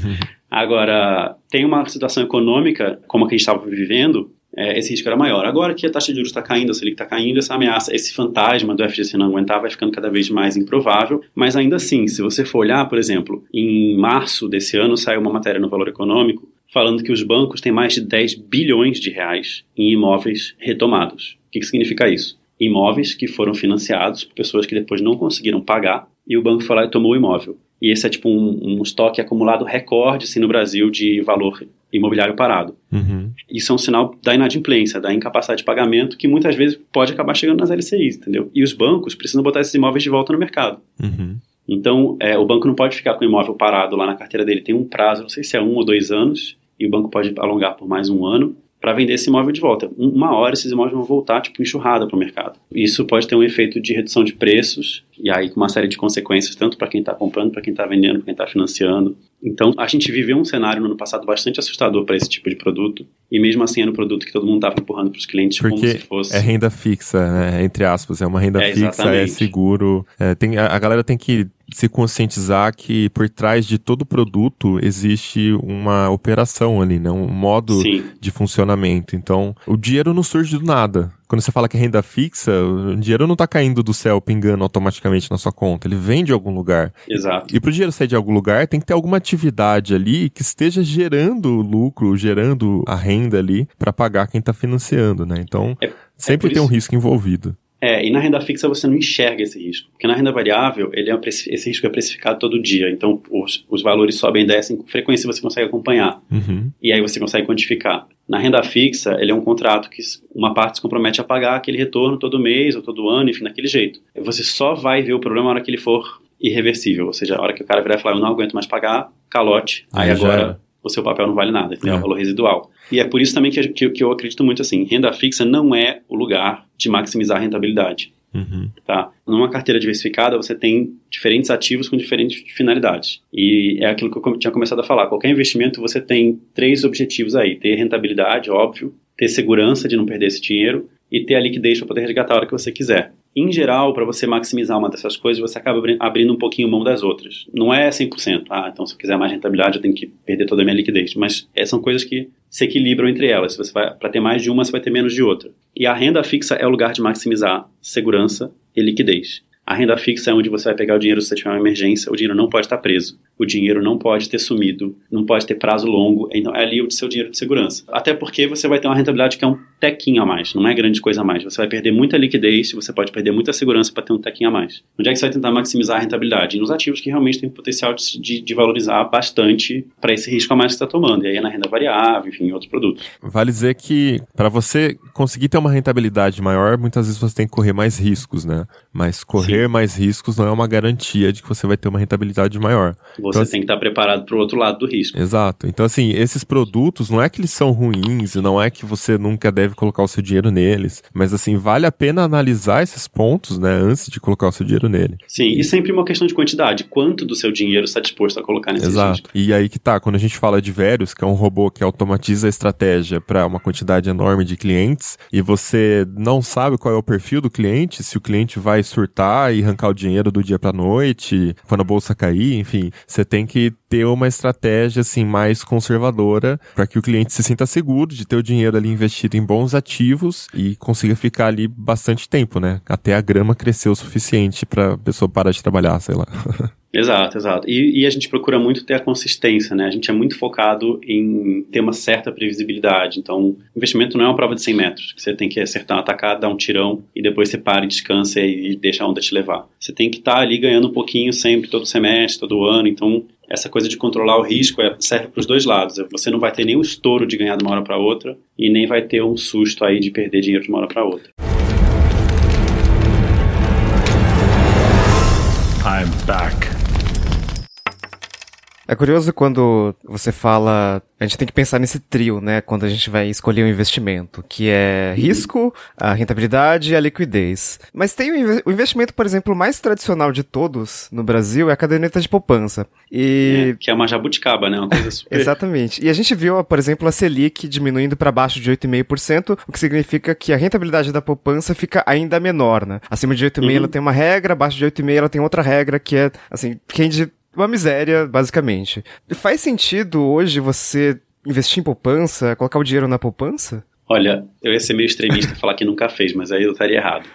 Agora, tem uma situação econômica, como a que a gente estava vivendo, é, esse risco era maior. Agora que a taxa de juros está caindo, a Selic está caindo, essa ameaça, esse fantasma do FGC não aguentar vai ficando cada vez mais improvável. Mas ainda assim, se você for olhar, por exemplo, em março desse ano saiu uma matéria no Valor Econômico falando que os bancos têm mais de 10 bilhões de reais em imóveis retomados. O que, que significa isso? Imóveis que foram financiados por pessoas que depois não conseguiram pagar e o banco foi lá e tomou o imóvel. E esse é tipo um, um estoque acumulado recorde assim, no Brasil de valor imobiliário parado. Uhum. Isso é um sinal da inadimplência, da incapacidade de pagamento, que muitas vezes pode acabar chegando nas LCIs, entendeu? E os bancos precisam botar esses imóveis de volta no mercado. Uhum. Então, é, o banco não pode ficar com o imóvel parado lá na carteira dele. Tem um prazo, não sei se é um ou dois anos, e o banco pode alongar por mais um ano para vender esse imóvel de volta. Um- Uma hora esses imóveis vão voltar, tipo, enxurrada para o mercado. Isso pode ter um efeito de redução de preços, e aí com uma série de consequências, tanto para quem está comprando, para quem está vendendo, para quem está financiando. Então, a gente viveu um cenário no ano passado bastante assustador para esse tipo de produto, e mesmo assim era um produto que todo mundo estava empurrando para os clientes como Porque se fosse... é renda fixa, né? Entre aspas, é uma renda É, fixa, é exatamente. seguro. é, tem, a, a galera tem que se conscientizar que por trás de todo produto existe uma operação ali, né? Um modo Sim. de funcionamento. Então, o dinheiro não surge do nada. Quando você fala que é renda fixa, o dinheiro não está caindo do céu pingando automaticamente na sua conta. Ele vem de algum lugar. Exato. E para o dinheiro sair de algum lugar, tem que ter alguma atividade ali que esteja gerando lucro, gerando a renda ali para pagar quem está financiando, né? Então, É- sempre por tem um isso- risco envolvido. É, e na renda fixa você não enxerga esse risco. Porque na renda variável, ele é um esse risco é precificado todo dia. Então, os, os valores sobem e descem com frequência você consegue acompanhar. Uhum. E aí você consegue quantificar. Na renda fixa, ele é um contrato que uma parte se compromete a pagar aquele retorno todo mês ou todo ano, enfim, daquele jeito. Você só vai ver o problema na hora que ele for irreversível. Ou seja, a hora que o cara virar e falar, eu não aguento mais pagar, calote. Aí, Aí agora. O seu papel não vale nada, entendeu? É É. o valor residual. E é por isso também que, que, que eu acredito muito assim, renda fixa não é o lugar de maximizar a rentabilidade. Uhum. Tá? Numa carteira diversificada, você tem diferentes ativos com diferentes finalidades. E é aquilo que eu tinha começado a falar. Qualquer investimento, você tem três objetivos aí: ter rentabilidade, óbvio, ter segurança de não perder esse dinheiro e ter a liquidez para poder resgatar a hora que você quiser. Em geral, para você maximizar uma dessas coisas, você acaba abri- abrindo um pouquinho mão das outras. Não é 100%. Ah, então se eu quiser mais rentabilidade, eu tenho que perder toda a minha liquidez. Mas é, são coisas que se equilibram entre elas. Se você vai para ter mais de uma, você vai ter menos de outra. E a renda fixa é o lugar de maximizar segurança e liquidez. A renda fixa é onde você vai pegar o dinheiro se você tiver uma emergência, o dinheiro não pode estar preso, o dinheiro não pode ter sumido, não pode ter prazo longo, então é ali o seu dinheiro de segurança. Até porque você vai ter uma rentabilidade que é um tequinho a mais, não é grande coisa a mais. Você vai perder muita liquidez, você pode perder muita segurança para ter um tequinho a mais. Onde é que você vai tentar maximizar a rentabilidade? Nos ativos que realmente têm potencial de, de- de valorizar bastante para esse risco a mais que você está tomando. E aí é na renda variável, enfim, em outros produtos. Vale dizer que para você conseguir ter uma rentabilidade maior, muitas vezes você tem que correr mais riscos, né? Mas correr mais riscos não é uma garantia de que você vai ter uma rentabilidade maior. Você Então, tem que estar preparado para o outro lado do risco. Exato. Então, assim, esses produtos não é que eles são ruins, e não é que você nunca deve colocar o seu dinheiro neles, mas, assim, vale a pena analisar esses pontos, né, antes de colocar o seu dinheiro nele. Sim, e sempre uma questão de quantidade. Quanto do seu dinheiro está disposto a colocar nesse Exato. risco? E aí que tá, quando a gente fala de Verius, que é um robô que automatiza a estratégia para uma quantidade enorme de clientes, e você não sabe qual é o perfil do cliente, se o cliente vai surtar e arrancar o dinheiro do dia para noite, quando a bolsa cair, enfim, você tem que ter uma estratégia assim mais conservadora para que o cliente se sinta seguro de ter o dinheiro ali investido em bons ativos e consiga ficar ali bastante tempo, né? Até a grama crescer o suficiente para a pessoa parar de trabalhar, sei lá. [laughs] Exato, exato. E, e a gente procura muito ter a consistência, né? A gente é muito focado em ter uma certa previsibilidade. Então, investimento não é uma prova de 100 metros, que você tem que acertar uma tacada, dar um tirão e depois você para e descansa e deixa a onda te levar. Você tem que estar ali ganhando um pouquinho sempre, todo semestre, todo ano. Então, essa coisa de controlar o risco é- serve para os dois lados. Você não vai ter nenhum estouro de ganhar de uma hora para outra e nem vai ter um susto aí de perder dinheiro de uma hora para outra. I'm back. É curioso quando você fala. A gente tem que pensar nesse trio, né? Quando a gente vai escolher um investimento, que é risco, a rentabilidade e a liquidez. Mas tem o, inve- o investimento, por exemplo, mais tradicional de todos no Brasil é a caderneta de poupança. E. É, que é uma jabuticaba, né? Uma coisa super... [laughs] Exatamente. E a gente viu, por exemplo, a Selic diminuindo para baixo de 8,5%, o que significa que a rentabilidade da poupança fica ainda menor, né? Acima de 8,5% Uhum. ela tem uma regra, abaixo de 8,5% ela tem outra regra que é, assim, rende uma miséria, basicamente. Faz sentido hoje você investir em poupança, colocar o dinheiro na poupança? Olha, eu ia ser meio extremista falar que nunca fez, mas aí eu estaria errado.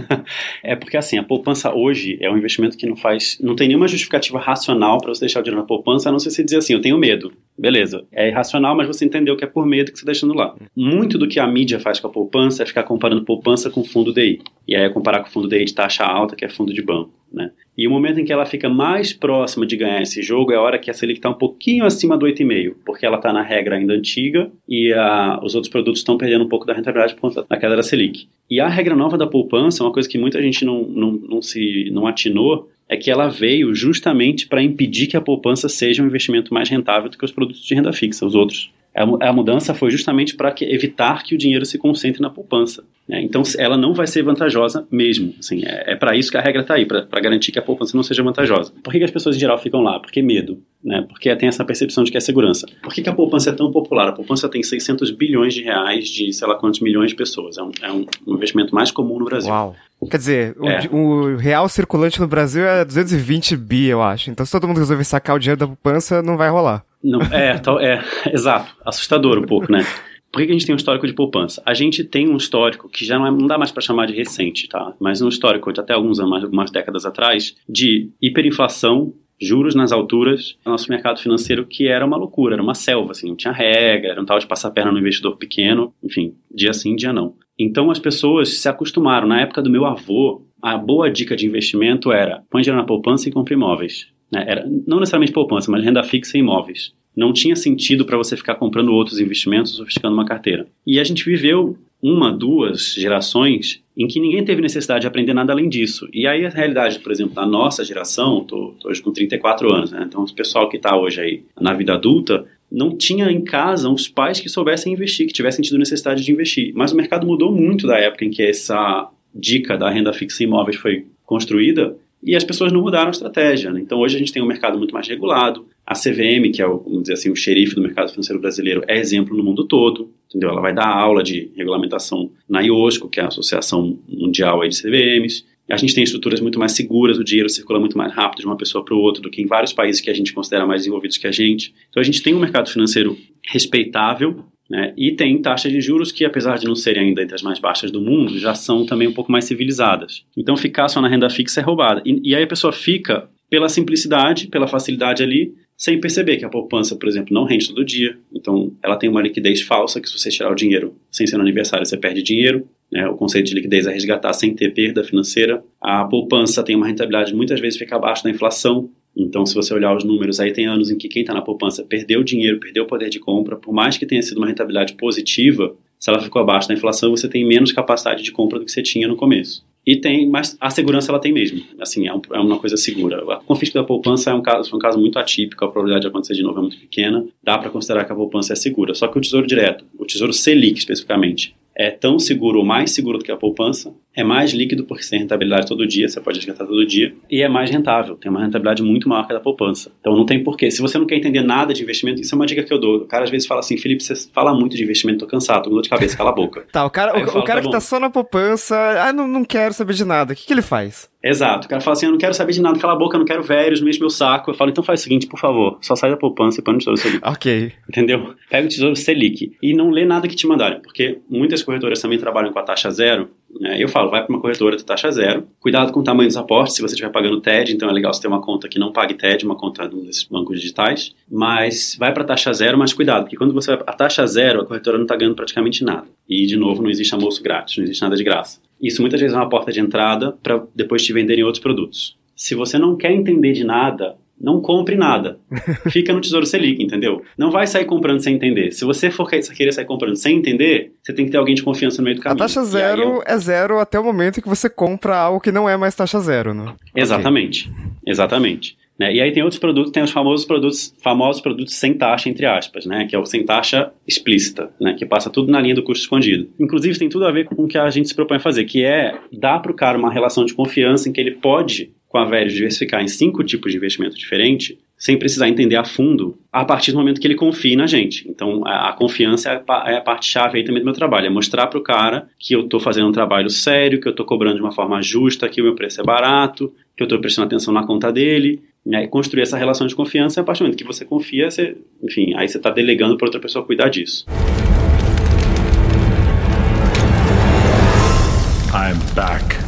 [laughs] é porque assim, a poupança hoje é um investimento que não faz, não tem nenhuma justificativa racional para você deixar o dinheiro na poupança, a não ser você dizer assim, eu tenho medo. Beleza, é irracional, mas você entendeu que é por medo que você está deixando lá. Muito do que a mídia faz com a poupança é ficar comparando poupança com fundo DI. E aí é comparar com fundo DI de taxa alta, que é fundo de banco, né? E o momento em que ela fica mais próxima de ganhar esse jogo é a hora que a Selic está um pouquinho acima do 8,5, porque ela está na regra ainda antiga e a, os outros produtos estão perdendo um pouco da rentabilidade por conta da queda da Selic. E a regra nova da poupança, uma coisa que muita gente não, não, não se não atinou, é que ela veio justamente para impedir que a poupança seja um investimento mais rentável do que os produtos de renda fixa, os outros. A, mu- a mudança foi justamente para evitar que o dinheiro se concentre na poupança. né? Então, ela não vai ser vantajosa mesmo. Assim, é para isso que a regra está aí, para garantir que a poupança não seja vantajosa. Por que, que as pessoas em geral ficam lá? Porque medo. Né? Porque tem essa percepção de que é segurança. Por que, que a poupança é tão popular? A poupança tem 600 bilhões de reais de sei lá quantos milhões de pessoas. É um, é um investimento mais comum no Brasil. Uau. Quer dizer, o, É. di- o real circulante no Brasil é 220 bi, eu acho. Então se todo mundo resolver sacar o dinheiro da poupança, não vai rolar. Não, é, tal- é, exato. Assustador um pouco, né? Por que que a gente tem um histórico de poupança? A gente tem um histórico que já não, é- não dá mais para chamar de recente, tá? Mas um histórico de até alguns anos, algumas décadas atrás, de hiperinflação, juros nas alturas, nosso mercado financeiro que era uma loucura, era uma selva, assim, não tinha regra, era um tal de passar a perna no investidor pequeno, enfim, dia sim, dia não. Então as pessoas se acostumaram. Na época do meu avô, a boa dica de investimento era põe dinheiro na poupança e compre imóveis. né? Era, não necessariamente poupança, mas renda fixa e imóveis. Não tinha sentido para você ficar comprando outros investimentos sofisticando uma carteira. E a gente viveu uma, duas gerações em que ninguém teve necessidade de aprender nada além disso. E aí a realidade, por exemplo, da nossa geração, tô hoje com 34 anos, né? Então o pessoal que está hoje aí na vida adulta não tinha em casa os pais que soubessem investir, que tivessem tido necessidade de investir. Mas o mercado mudou muito da época em que essa dica da renda fixa em imóveis foi construída e as pessoas não mudaram a estratégia. né? Então hoje a gente tem um mercado muito mais regulado. A CVM, que é o, vamos dizer assim, o xerife do mercado financeiro brasileiro, é exemplo no mundo todo. Entendeu? Ela vai dar aula de regulamentação na IOSCO, que é a Associação Mundial de CVMs. A gente tem estruturas muito mais seguras, o dinheiro circula muito mais rápido de uma pessoa para o outro do que em vários países que a gente considera mais desenvolvidos que a gente. Então a gente tem um mercado financeiro respeitável, né? E tem taxas de juros que, apesar de não serem ainda entre as mais baixas do mundo, já são também um pouco mais civilizadas. Então, ficar só na renda fixa é roubada. E, e aí a pessoa fica pela simplicidade, pela facilidade ali, sem perceber que a poupança, por exemplo, não rende todo dia. Então, ela tem uma liquidez falsa, que se você tirar o dinheiro sem ser no aniversário, você perde dinheiro. Né? O conceito de liquidez é resgatar sem ter perda financeira. A poupança tem uma rentabilidade muitas vezes fica abaixo da inflação. Então, se você olhar os números, aí tem anos em que quem está na poupança perdeu dinheiro, perdeu o poder de compra, por mais que tenha sido uma rentabilidade positiva, se ela ficou abaixo da inflação, você tem menos capacidade de compra do que você tinha no começo. E tem, mas a segurança ela tem mesmo. Assim, é, um- é uma coisa segura. A confisco da poupança é um caso, um caso muito atípico, a probabilidade de acontecer de novo é muito pequena. Dá para considerar que a poupança é segura. Só que o Tesouro Direto, o Tesouro Selic especificamente, é tão seguro ou mais seguro do que a poupança, é mais líquido porque você tem rentabilidade todo dia, você pode resgatar todo dia, e é mais rentável, tem uma rentabilidade muito maior que a da poupança. Então não tem porquê. Se você não quer entender nada de investimento, isso é uma dica que eu dou. O cara às vezes fala assim, Felipe, você fala muito de investimento, tô cansado, tô com dor de cabeça, cala a boca. Tá, o cara, o, o falo, cara tá que bom. tá só na poupança, ah, não, não quero saber de nada. O que, que ele faz? Exato. O cara fala assim, eu não quero saber de nada, cala a boca, eu não quero velhos, não enche meu saco. Eu falo, então faz o seguinte, por favor, só sai da poupança e põe no Tesouro Selic. Ok. Entendeu? Pega o Tesouro Selic e não lê nada que te mandarem, porque muitas corretoras também trabalham com a taxa zero. Né? Eu falo, vai para uma corretora de taxa zero. Cuidado com o tamanho dos aportes, se você estiver pagando TED, então é legal você ter uma conta que não pague TED, uma conta desses bancos digitais. Mas vai para taxa zero, mas cuidado, porque quando você vai a taxa zero, a corretora não está ganhando praticamente nada. E, de novo, não existe almoço grátis, não existe nada de graça. Isso muitas vezes é uma porta de entrada para depois te venderem outros produtos. Se você não quer entender de nada, não compre nada. [laughs] Fica no Tesouro Selic, entendeu? Não vai sair comprando sem entender. Se você for querer sair comprando sem entender, você tem que ter alguém de confiança no meio do A caminho. taxa E aí zero eu- é zero até o momento que você compra algo que não é mais taxa zero, né? Exatamente. Exatamente. Né? E aí tem outros produtos, tem os famosos produtos, famosos produtos sem taxa, entre aspas, né? Que é o sem taxa explícita, né? Que passa tudo na linha do custo escondido. Inclusive tem tudo a ver com o que a gente se propõe a fazer, que é dar para o cara uma relação de confiança em que ele pode, com a Velho, diversificar em cinco tipos de investimento diferente, sem precisar entender a fundo, a partir do momento que ele confie na gente. Então, a, a confiança é a, é a parte-chave aí também do meu trabalho, é mostrar para o cara que eu estou fazendo um trabalho sério, que eu estou cobrando de uma forma justa, que o meu preço é barato, que eu estou prestando atenção na conta dele, né, construir essa relação de confiança, a partir do momento que você confia, você, enfim, aí você está delegando para outra pessoa cuidar disso. I'm back.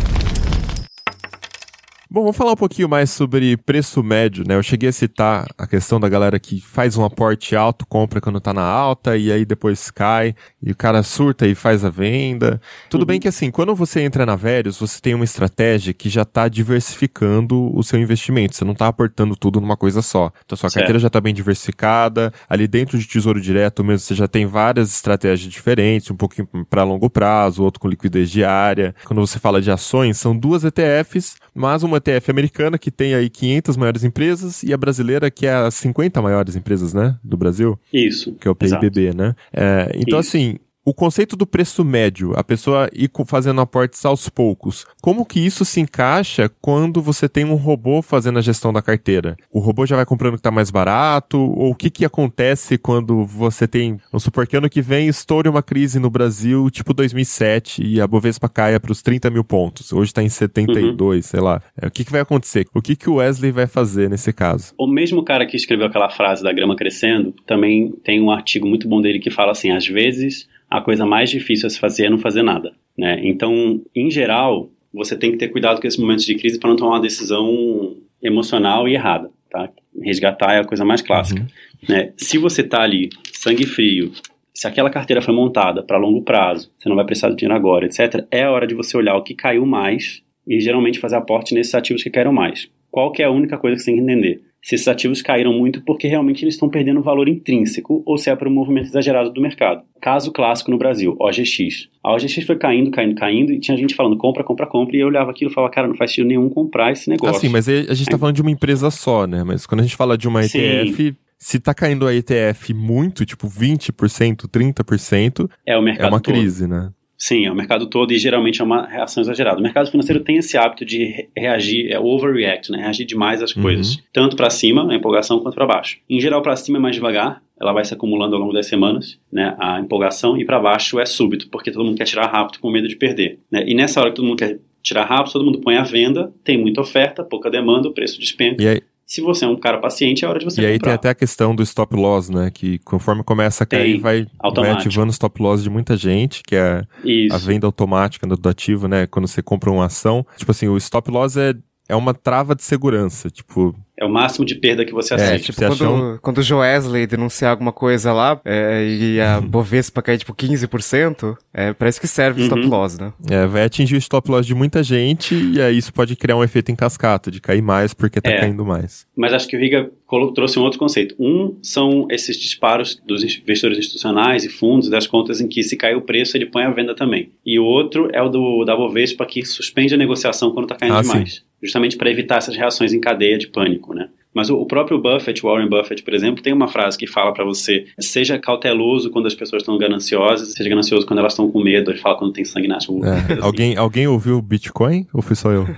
Bom, vamos falar um pouquinho mais sobre preço médio, né? Eu cheguei a citar a questão da galera que faz um aporte alto, compra quando tá na alta e aí depois cai e o cara surta e faz a venda. Tudo bem que assim, quando você entra na Verius, você tem uma estratégia que já tá diversificando o seu investimento. Você não tá aportando tudo numa coisa só. Então sua Certo. carteira já tá bem diversificada. Ali dentro de Tesouro Direto mesmo, você já tem várias estratégias diferentes, um pouquinho para longo prazo, outro com liquidez diária. Quando você fala de ações, são duas ETFs, mas uma ETF americana que tem aí 500 maiores empresas e a brasileira que é as 50 maiores empresas, né, do Brasil Isso. que é o. PIBB, né? É, então, Isso. assim, o conceito do preço médio, a pessoa ir fazendo aportes aos poucos, como que isso se encaixa quando você tem um robô fazendo a gestão da carteira? O robô já vai comprando o que está mais barato? Ou o que que acontece quando você tem, vamos supor que ano que vem estoure uma crise no Brasil, tipo 2007, e a Bovespa caia para os 30 mil pontos. Hoje está em 72, sei lá. É, o que que vai acontecer? O que que o Wesley vai fazer nesse caso? O mesmo cara que escreveu aquela frase da grama crescendo, também tem um artigo muito bom dele que fala assim: às vezes a coisa mais difícil a se fazer é não fazer nada. Né? Então, em geral, você tem que ter cuidado com esses momentos de crise para não tomar uma decisão emocional e errada. Tá? Resgatar é a coisa mais clássica. Né? Se você está ali, sangue frio, se aquela carteira foi montada para longo prazo, você não vai precisar do dinheiro agora, etc., é a hora de você olhar o que caiu mais e geralmente fazer aporte nesses ativos que caíram mais. Qual que é a única coisa que você tem que entender? Se esses ativos caíram muito porque realmente eles estão perdendo valor intrínseco ou se é por um movimento exagerado do mercado. Caso clássico no Brasil, OGX. A OGX foi caindo, caindo, caindo e tinha gente falando compra, compra, compra e eu olhava aquilo e falava, cara, não faz sentido nenhum comprar esse negócio. Assim, mas a gente tá falando de uma empresa só, né? Mas quando a gente fala de uma Sim. ETF, se tá caindo a ETF muito, tipo 20%, 30%, é o é mercado uma todo. crise, né? Sim, é o mercado todo e geralmente é uma reação exagerada. O mercado financeiro tem esse hábito de re- reagir, é overreact, né? Reagir demais às coisas, tanto para cima, a empolgação, quanto para baixo. Em geral, para cima é mais devagar, ela vai se acumulando ao longo das semanas, né? A empolgação e para baixo é súbito, porque todo mundo quer tirar rápido com medo de perder, né? E nessa hora que todo mundo quer tirar rápido, todo mundo põe a venda, tem muita oferta, pouca demanda, o preço despenca. E aí, Se você é um cara paciente, é hora de você e aí comprar. tem até a questão do stop loss, né? Que conforme começa a cair, Tem, vai, vai ativando o stop loss de muita gente, que é Isso. a venda automática do do ativo, né? Quando você compra uma ação. Tipo assim, o stop loss é, é uma trava de segurança. Tipo, É o máximo de perda que você É, aceita. Tipo, Você achou quando, quando o Joesley denunciar alguma coisa lá é, e a [laughs] Bovespa cair tipo 15%, é isso que serve o stop Uhum. loss, né? é, vai atingir o stop loss de muita gente e aí isso pode criar um efeito em cascata, de cair mais porque tá É. caindo mais. Mas acho que o Riga trouxe um outro conceito. Um são esses disparos dos investidores institucionais e fundos das contas em que se cai o preço ele põe a venda também. E o outro é o do da Bovespa que suspende a negociação quando está caindo Ah, demais, justamente para evitar essas reações em cadeia de pânico, né? Mas o, próprio Buffett, Warren Buffett, por exemplo, tem uma frase que fala para você: seja cauteloso quando as pessoas estão gananciosas, seja ganancioso quando elas estão com medo. Ele fala quando tem sangue na assim. É. alguém, alguém ouviu o Bitcoin ou fui só eu? [laughs]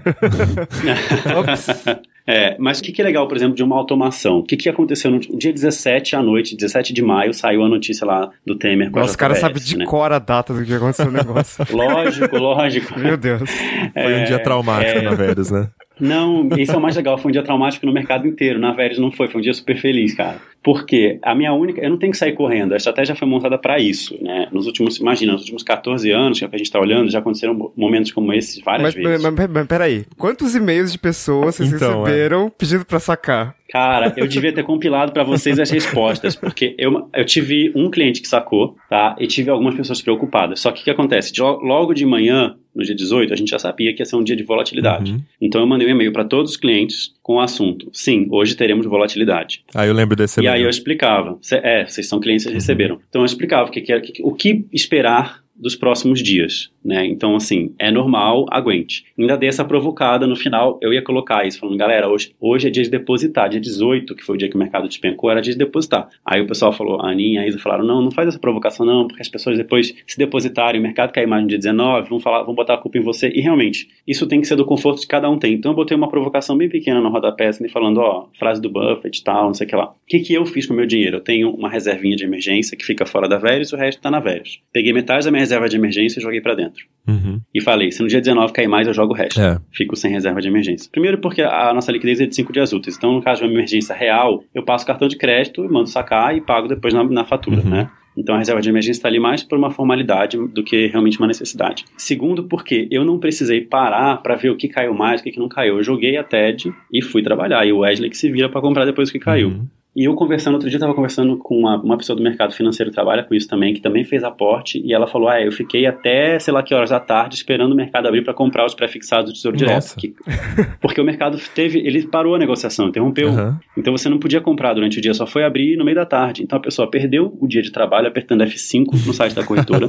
É, mas o que, que é legal, por exemplo, de uma automação? O que, que aconteceu no dia 17 à noite, 17 de maio, saiu a notícia lá do Temer com a Nossa, os caras sabem de né? cor a data do que aconteceu no negócio. [laughs] Lógico, lógico. Meu Deus. Foi um dia traumático na Veras, né? Não, esse é o mais legal. Foi um dia traumático no mercado inteiro. Na Veres não foi. Foi um dia super feliz, cara. Porque a minha única. Eu não tenho que sair correndo. A estratégia foi montada para isso, né? Nos últimos. Imagina, nos últimos 14 anos que é que a gente tá olhando, já aconteceram mo- momentos como esses várias Mas, vezes. mas, mas, mas peraí, quantos e-mails de pessoas vocês Então, receberam pedindo pra sacar? Cara, eu devia ter compilado pra vocês as respostas, porque eu, eu tive um cliente que sacou, tá? E tive algumas pessoas preocupadas. Só que o que acontece? De lo- logo de manhã, no dia 18, a gente já sabia que ia ser um dia de volatilidade. Uhum. Então eu mandei um e-mail pra todos os clientes com o assunto: sim, hoje teremos volatilidade. Aí eu lembro desse E aí eu explicava. É, vocês são clientes, vocês receberam. Então eu explicava o que, que- o que esperar dos próximos dias, né? Então, assim, é normal, aguente. Ainda dei essa provocada no final, eu ia colocar isso, falando, galera, hoje, hoje é dia de depositar, dia 18, que foi o dia que o mercado despencou, era dia de depositar. Aí o pessoal falou, a Aninha e a Isa falaram, não, não faz essa provocação não, porque as pessoas depois se depositarem, o mercado cair mais no dia 19, vão falar, vão botar a culpa em você, e realmente, isso tem que ser do conforto que cada um tem. Então eu botei uma provocação bem pequena no rodapé, assim, falando, ó, frase do Buffett e tal, não sei o que lá. O que, que eu fiz com o meu dinheiro? Eu tenho uma reservinha de emergência que fica fora da Veris, o resto tá na Veris. Peguei metade da minha reserva de emergência e joguei pra dentro. Uhum. E falei, se no dia 19 cair mais, eu jogo o resto. É. Fico sem reserva de emergência. Primeiro porque a nossa liquidez é de 5 dias úteis. Então, no caso de uma emergência real, eu passo cartão de crédito e mando sacar e pago depois na, na fatura, Uhum. né? Então a reserva de emergência está ali mais por uma formalidade do que realmente uma necessidade. Segundo, porque eu não precisei parar para ver o que caiu mais, o que que não caiu. Eu joguei a TED e fui trabalhar. E o Wesley que se vira para comprar depois o que caiu. Uhum. E eu conversando, outro dia eu estava conversando com uma, uma pessoa do mercado financeiro que trabalha com isso também, que também fez aporte, e ela falou: Ah, eu fiquei até sei lá que horas da tarde esperando o mercado abrir para comprar os pré-fixados do Tesouro Direto. Nossa. Que- [laughs] porque o mercado teve, ele parou a negociação, interrompeu. Aham. Então você não podia comprar durante o dia, só foi abrir no meio da tarde. Então a pessoa perdeu o dia de trabalho apertando F5 no site da corretora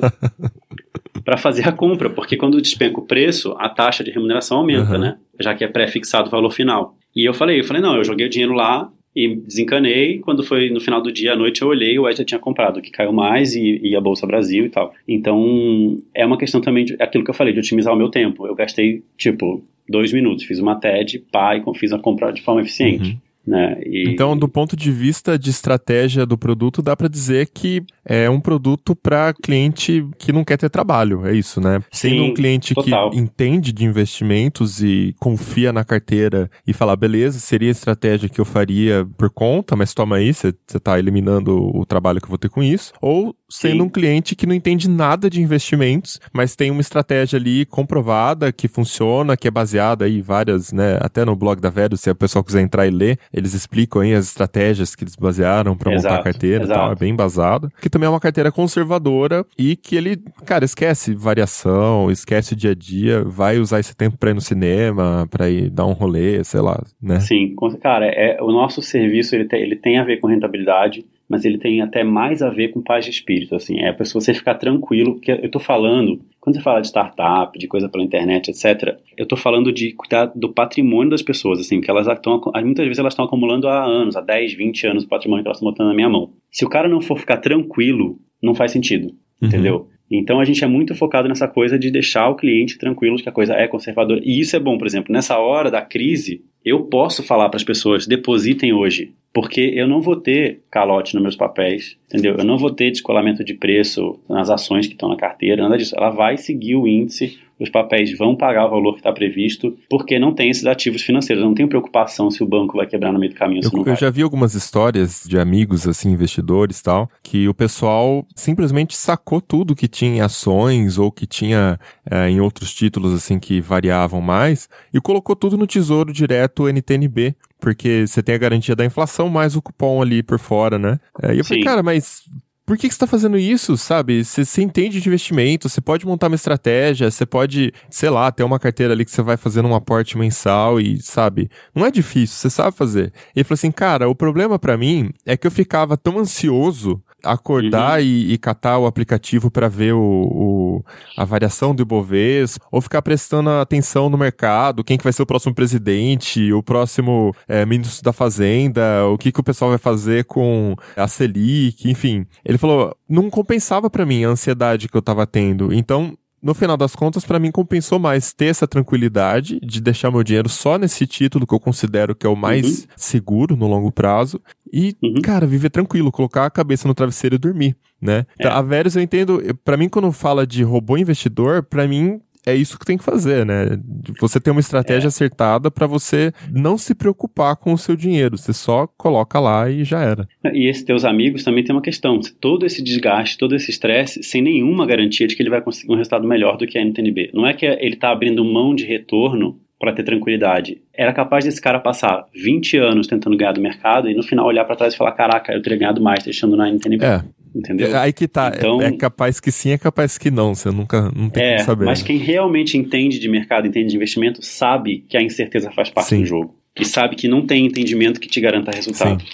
[laughs] para fazer a compra, porque quando despenca o preço, a taxa de remuneração aumenta, Uhum. né? Já que é pré-fixado o valor final. E eu falei, eu falei, não, eu joguei o dinheiro lá e desencanei. Quando foi no final do dia, à noite, eu olhei, o Ed tinha comprado, que caiu mais e, e, a Bolsa Brasil e tal. Então, é uma questão também de aquilo que eu falei, de otimizar o meu tempo. Eu gastei, tipo, dois minutos, fiz uma TED, pá, e fiz a compra de forma eficiente. Uhum. Né? E... Então, do ponto de vista de estratégia do produto, dá para dizer que é um produto para cliente que não quer ter trabalho, é isso, né? Sim, Sendo um cliente total. que entende de investimentos e confia na carteira e falar, beleza, seria a estratégia que eu faria por conta, mas toma aí, você tá eliminando o trabalho que eu vou ter com isso. Ou sendo Sim. um cliente que não entende nada de investimentos, mas tem uma estratégia ali comprovada, que funciona, que é baseada aí várias, né? Até no blog da Vero, se a pessoa quiser entrar e ler, eles explicam aí as estratégias que eles basearam para montar a carteira exato. e tal, é bem embasado. Que também é uma carteira conservadora e que ele, cara, esquece variação, esquece o dia a dia, vai usar esse tempo para ir no cinema, para ir dar um rolê, sei lá, né? Sim, cara, é, o nosso serviço ele tem, ele tem a ver com rentabilidade, mas ele tem até mais a ver com paz de espírito, assim, é para você ficar tranquilo, porque eu tô falando, quando você fala de startup, de coisa pela internet, etc., eu tô falando de cuidar do patrimônio das pessoas, assim, que elas estão, muitas vezes elas estão acumulando há anos, há 10, 20 anos o patrimônio que elas estão botando na minha mão. Se o cara não for ficar tranquilo, não faz sentido, uhum. entendeu? Então a gente é muito focado nessa coisa de deixar o cliente tranquilo de que a coisa é conservadora. E isso é bom, por exemplo, nessa hora da crise, eu posso falar para as pessoas: depositem hoje, porque eu não vou ter calote nos meus papéis, entendeu? Eu não vou ter descolamento de preço nas ações que estão na carteira, nada disso. Ela vai seguir o índice os papéis vão pagar o valor que está previsto, porque não tem esses ativos financeiros. Eu não tenho preocupação se o banco vai quebrar no meio do caminho. Eu, eu já vi algumas histórias de amigos, assim, investidores tal, que o pessoal simplesmente sacou tudo que tinha em ações ou que tinha é, em outros títulos, assim, que variavam mais e colocou tudo no tesouro direto NTNB, porque você tem a garantia da inflação mais o cupom ali por fora, né? É, e eu Sim. falei, cara, mas por que, que você está fazendo isso, sabe? Você, você entende de investimento, você pode montar uma estratégia, você pode, sei lá, ter uma carteira ali que você vai fazendo um aporte mensal e, sabe? Não é difícil, você sabe fazer. Ele falou assim, cara, o problema para mim é que eu ficava tão ansioso acordar uhum. e, e, catar o aplicativo para ver o, o, a variação do Ibovespa, ou ficar prestando atenção no mercado, quem que vai ser o próximo presidente, o próximo é, ministro da Fazenda, o que, que o pessoal vai fazer com a Selic, enfim. Ele falou, não compensava para mim a ansiedade que eu tava tendo. Então, no final das contas, para mim compensou mais ter essa tranquilidade de deixar meu dinheiro só nesse título que eu considero que é o mais uhum. seguro no longo prazo e, uhum. cara, viver tranquilo, colocar a cabeça no travesseiro e dormir, né? É. A Veres eu entendo, para mim quando fala de robô investidor, para mim é isso que tem que fazer, né? Você tem uma estratégia é. acertada para você não se preocupar com o seu dinheiro. Você só coloca lá e já era. E esses teus amigos também tem uma questão. Todo esse desgaste, todo esse estresse, sem nenhuma garantia de que ele vai conseguir um resultado melhor do que a NTNB. Não é que ele está abrindo mão de retorno para ter tranquilidade. Era capaz desse cara passar 20 anos tentando ganhar do mercado e no final olhar para trás e falar: caraca, eu teria ganhado mais deixando na NTNB. É, Entendeu? É, aí que tá. Então, é capaz que sim, é capaz que não. Você nunca não tem é, como saber. Mas né? quem realmente entende de mercado, entende de investimento, sabe que a incerteza faz parte sim. do jogo. E sabe que não tem entendimento que te garanta resultado. Sim.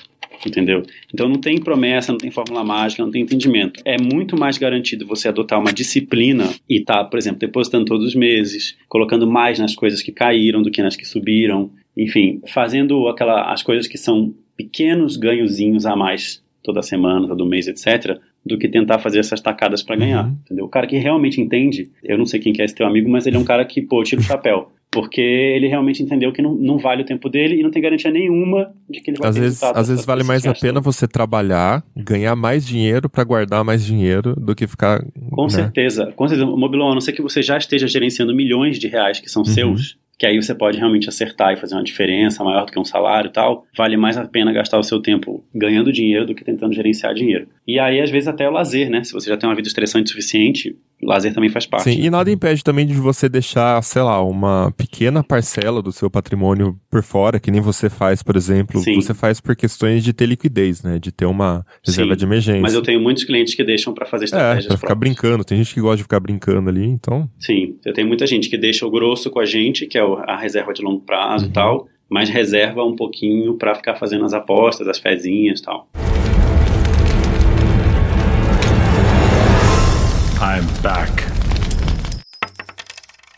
Entendeu? Então não tem promessa, não tem fórmula mágica, não tem entendimento. É muito mais garantido você adotar uma disciplina e tá, por exemplo, depositando todos os meses, colocando mais nas coisas que caíram do que nas que subiram, enfim, fazendo aquela, as coisas que são pequenos ganhozinhos a mais toda semana, todo mês, etc., do que tentar fazer essas tacadas para ganhar, uhum. entendeu? O cara que realmente entende, eu não sei quem que é esse teu amigo, mas ele é um cara que, pô, tira o chapéu. Porque ele realmente entendeu que não, não vale o tempo dele e não tem garantia nenhuma de que ele vai às ter vezes, Às vezes vale mais a pena você trabalhar, ganhar mais dinheiro para guardar mais dinheiro do que ficar. Com né? certeza. Com certeza. Mobilon, a não ser que você já esteja gerenciando milhões de reais que são uhum. seus, que aí você pode realmente acertar e fazer uma diferença maior do que um salário e tal, vale mais a pena gastar o seu tempo ganhando dinheiro do que tentando gerenciar dinheiro. E aí, às vezes, até o lazer, né? Se você já tem uma vida estressante o suficiente, lazer também faz parte. Sim, e nada impede também de você deixar, sei lá, uma pequena parcela do seu patrimônio por fora, que nem você faz, por exemplo. Sim. Você faz por questões de ter liquidez, né? De ter uma reserva Sim, de emergência. Mas eu tenho muitos clientes que deixam para fazer estratégias É, pra ficar próprias. brincando. Tem gente que gosta de ficar brincando ali, então... Sim, eu tenho muita gente que deixa o grosso com a gente, que é a reserva de longo prazo uhum. e tal, mas reserva um pouquinho para ficar fazendo as apostas, as fezinhas e tal. I'm back.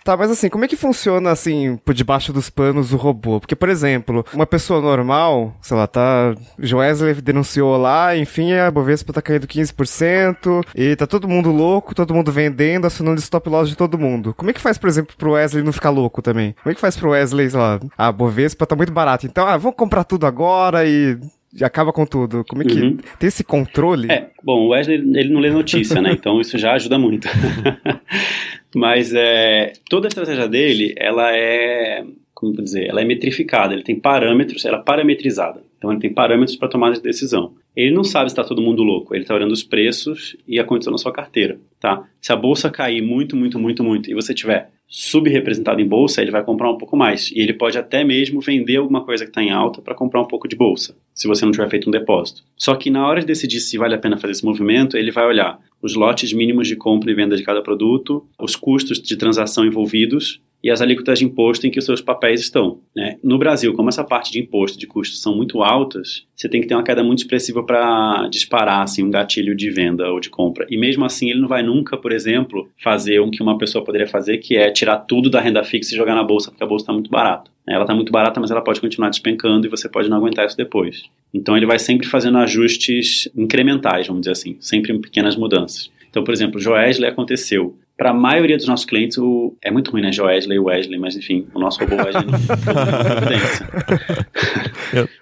Tá, mas assim, como é que funciona, assim, por debaixo dos panos o robô? Porque, por exemplo, uma pessoa normal, sei lá, tá... Joesley denunciou lá, enfim, a Bovespa tá caindo 15%, e tá todo mundo louco, todo mundo vendendo, assinando stop loss de todo mundo. Como é que faz, por exemplo, pro Wesley não ficar louco também? Como é que faz pro Wesley, sei lá, a Bovespa tá muito barata, então, ah, vamos comprar tudo agora e e acaba com tudo. Como é que Uhum. tem esse controle? É, bom, o Wesley ele não lê notícia, né? Então isso já ajuda muito. [laughs] Mas é, toda a estratégia dele, ela é, como vou dizer, ela é metrificada. Ele tem parâmetros, ela é parametrizada. Então ele tem parâmetros para tomada de decisão. Ele não sabe se está todo mundo louco. Ele está olhando os preços e a condição da sua carteira, tá? Se a bolsa cair muito, muito, muito, muito e você tiver subrepresentado em bolsa, ele vai comprar um pouco mais. E ele pode até mesmo vender alguma coisa que está em alta para comprar um pouco de bolsa, se você não tiver feito um depósito. Só que na hora de decidir se vale a pena fazer esse movimento, ele vai olhar os lotes mínimos de compra e venda de cada produto, os custos de transação envolvidos e as alíquotas de imposto em que os seus papéis estão. Né? No Brasil, como essa parte de imposto de custos são muito altas, você tem que ter uma queda muito expressiva para disparar assim, um gatilho de venda ou de compra. E mesmo assim, ele não vai nunca, por exemplo, fazer o que uma pessoa poderia fazer, que é tirar tudo da renda fixa e jogar na bolsa, porque a bolsa está muito barata. Ela está muito barata, mas ela pode continuar despencando e você pode não aguentar isso depois. Então ele vai sempre fazendo ajustes incrementais, vamos dizer assim, sempre em pequenas mudanças. Então, por exemplo, Joesley aconteceu. Para a maioria dos nossos clientes, o... é muito ruim, né? Joesley e Wesley, mas enfim, o nosso robô Wesley não.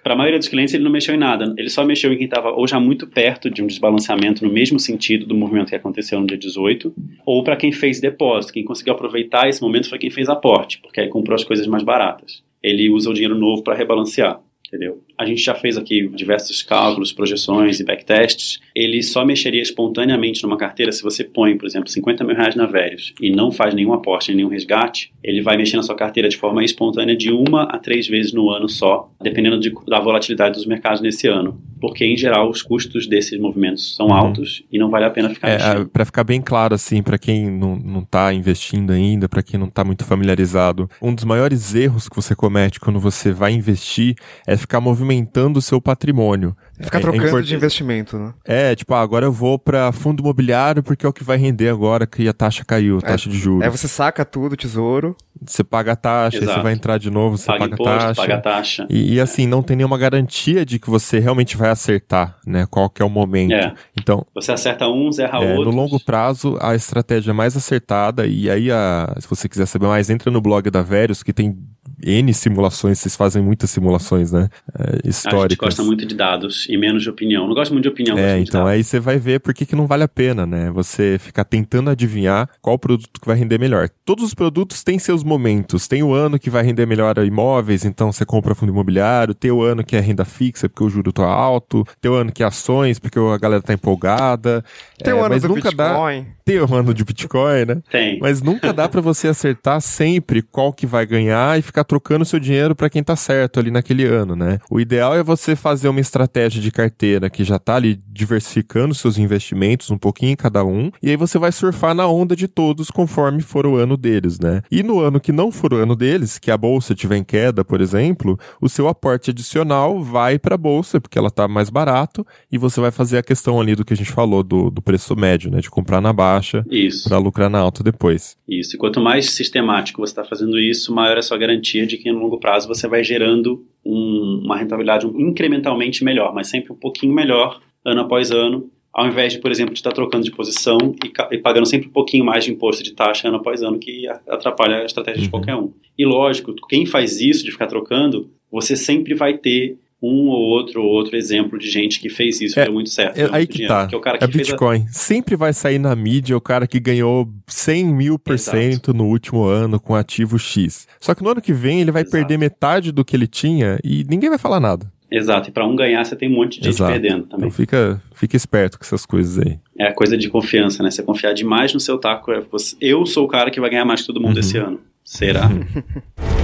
Para a maioria dos clientes, ele não mexeu em nada. Ele só mexeu em quem estava ou já muito perto de um desbalanceamento no mesmo sentido do movimento que aconteceu no dia 18, ou para quem fez depósito. Quem conseguiu aproveitar esse momento foi quem fez aporte, porque aí comprou as coisas mais baratas. Ele usa o dinheiro novo para rebalancear. Entendeu? A gente já fez aqui diversos cálculos, projeções e backtests. Ele só mexeria espontaneamente numa carteira se você põe, por exemplo, 50 mil reais na Verius e não faz nenhum aporte, nenhum resgate. Ele vai mexer na sua carteira de forma espontânea de uma a três vezes no ano só, dependendo de, da volatilidade dos mercados nesse ano. Porque, em geral, os custos desses movimentos são altos e não vale a pena ficar É, mexendo. para ficar bem claro, assim, para quem não, não tá investindo ainda, para quem não tá muito familiarizado, um dos maiores erros que você comete quando você vai investir é ficar movimentando o seu patrimônio. Ficar É- é trocando import- de investimento, né? É, tipo, ah, agora eu vou para fundo imobiliário porque é o que vai render agora que a taxa caiu, a taxa de juros. Aí você saca tudo, tesouro. Você paga a taxa, aí você vai entrar de novo, você Paga paga, imposto, a taxa. paga a taxa. E, e, assim, não tem nenhuma garantia de que você realmente vai acertar, né? Qual que é o momento. É. Então, Você acerta uns, erra é, no outros. longo prazo, a estratégia mais acertada, e aí, a- se você quiser saber mais, entra no blog da Verius, que tem N simulações, vocês fazem muitas simulações, né? É, A gente históricas. gosta muito de dados e menos de opinião. Não gosto muito de opinião, gosto É, então dados. aí você vai ver por que, que não vale a pena, né? Você ficar tentando adivinhar qual produto que vai render melhor. Todos os produtos têm seus momentos. Tem o ano que vai render melhor a imóveis, então você compra fundo imobiliário. Tem o ano que é renda fixa, porque o juro tá alto. Tem o ano que é ações, porque a galera tá empolgada. Tem É, o ano mas do nunca dá. Bitcoin. Tem o ano de Bitcoin, né? Tem. Mas nunca dá pra você acertar sempre qual que vai ganhar e ficar trocando seu dinheiro pra quem tá certo ali naquele ano, né? O ideal é você fazer uma estratégia de carteira que já tá ali diversificando seus investimentos um pouquinho em cada um, e aí você vai surfar na onda de todos conforme for o ano deles, né? E no ano que não for o ano deles, que a bolsa tiver em queda, por exemplo, o seu aporte adicional vai pra bolsa, porque ela tá mais barato, e você vai fazer a questão ali do que a gente falou do, do preço médio, né? De comprar na baixa pra lucrar na alta depois. Isso. E quanto mais sistemático você está fazendo isso, maior é a sua garantia de que no longo prazo você vai gerando um- uma rentabilidade incrementalmente melhor, mas sempre um pouquinho melhor ano após ano, ao invés de, por exemplo, de estar trocando de posição e, e pagando sempre um pouquinho mais de imposto de taxa ano após ano, que atrapalha a estratégia de Uhum. qualquer um. E lógico, quem faz isso de ficar trocando, você sempre vai ter um ou outro ou outro exemplo de gente que fez isso É, deu muito certo. É aí que dinheiro. tá. Porque o cara que É fez a- Bitcoin. Sempre vai sair na mídia o cara que ganhou 100 mil por cento no último ano com ativo X. Só que no ano que vem ele vai Exato. perder metade do que ele tinha e ninguém vai falar nada. Exato, e para um ganhar você tem um monte de gente Exato. perdendo também. Então fica, fica esperto com essas coisas aí. É a coisa de confiança, né? Você confiar demais no seu taco. é Eu sou o cara que vai ganhar mais que todo mundo Uhum. esse ano. Será? [laughs]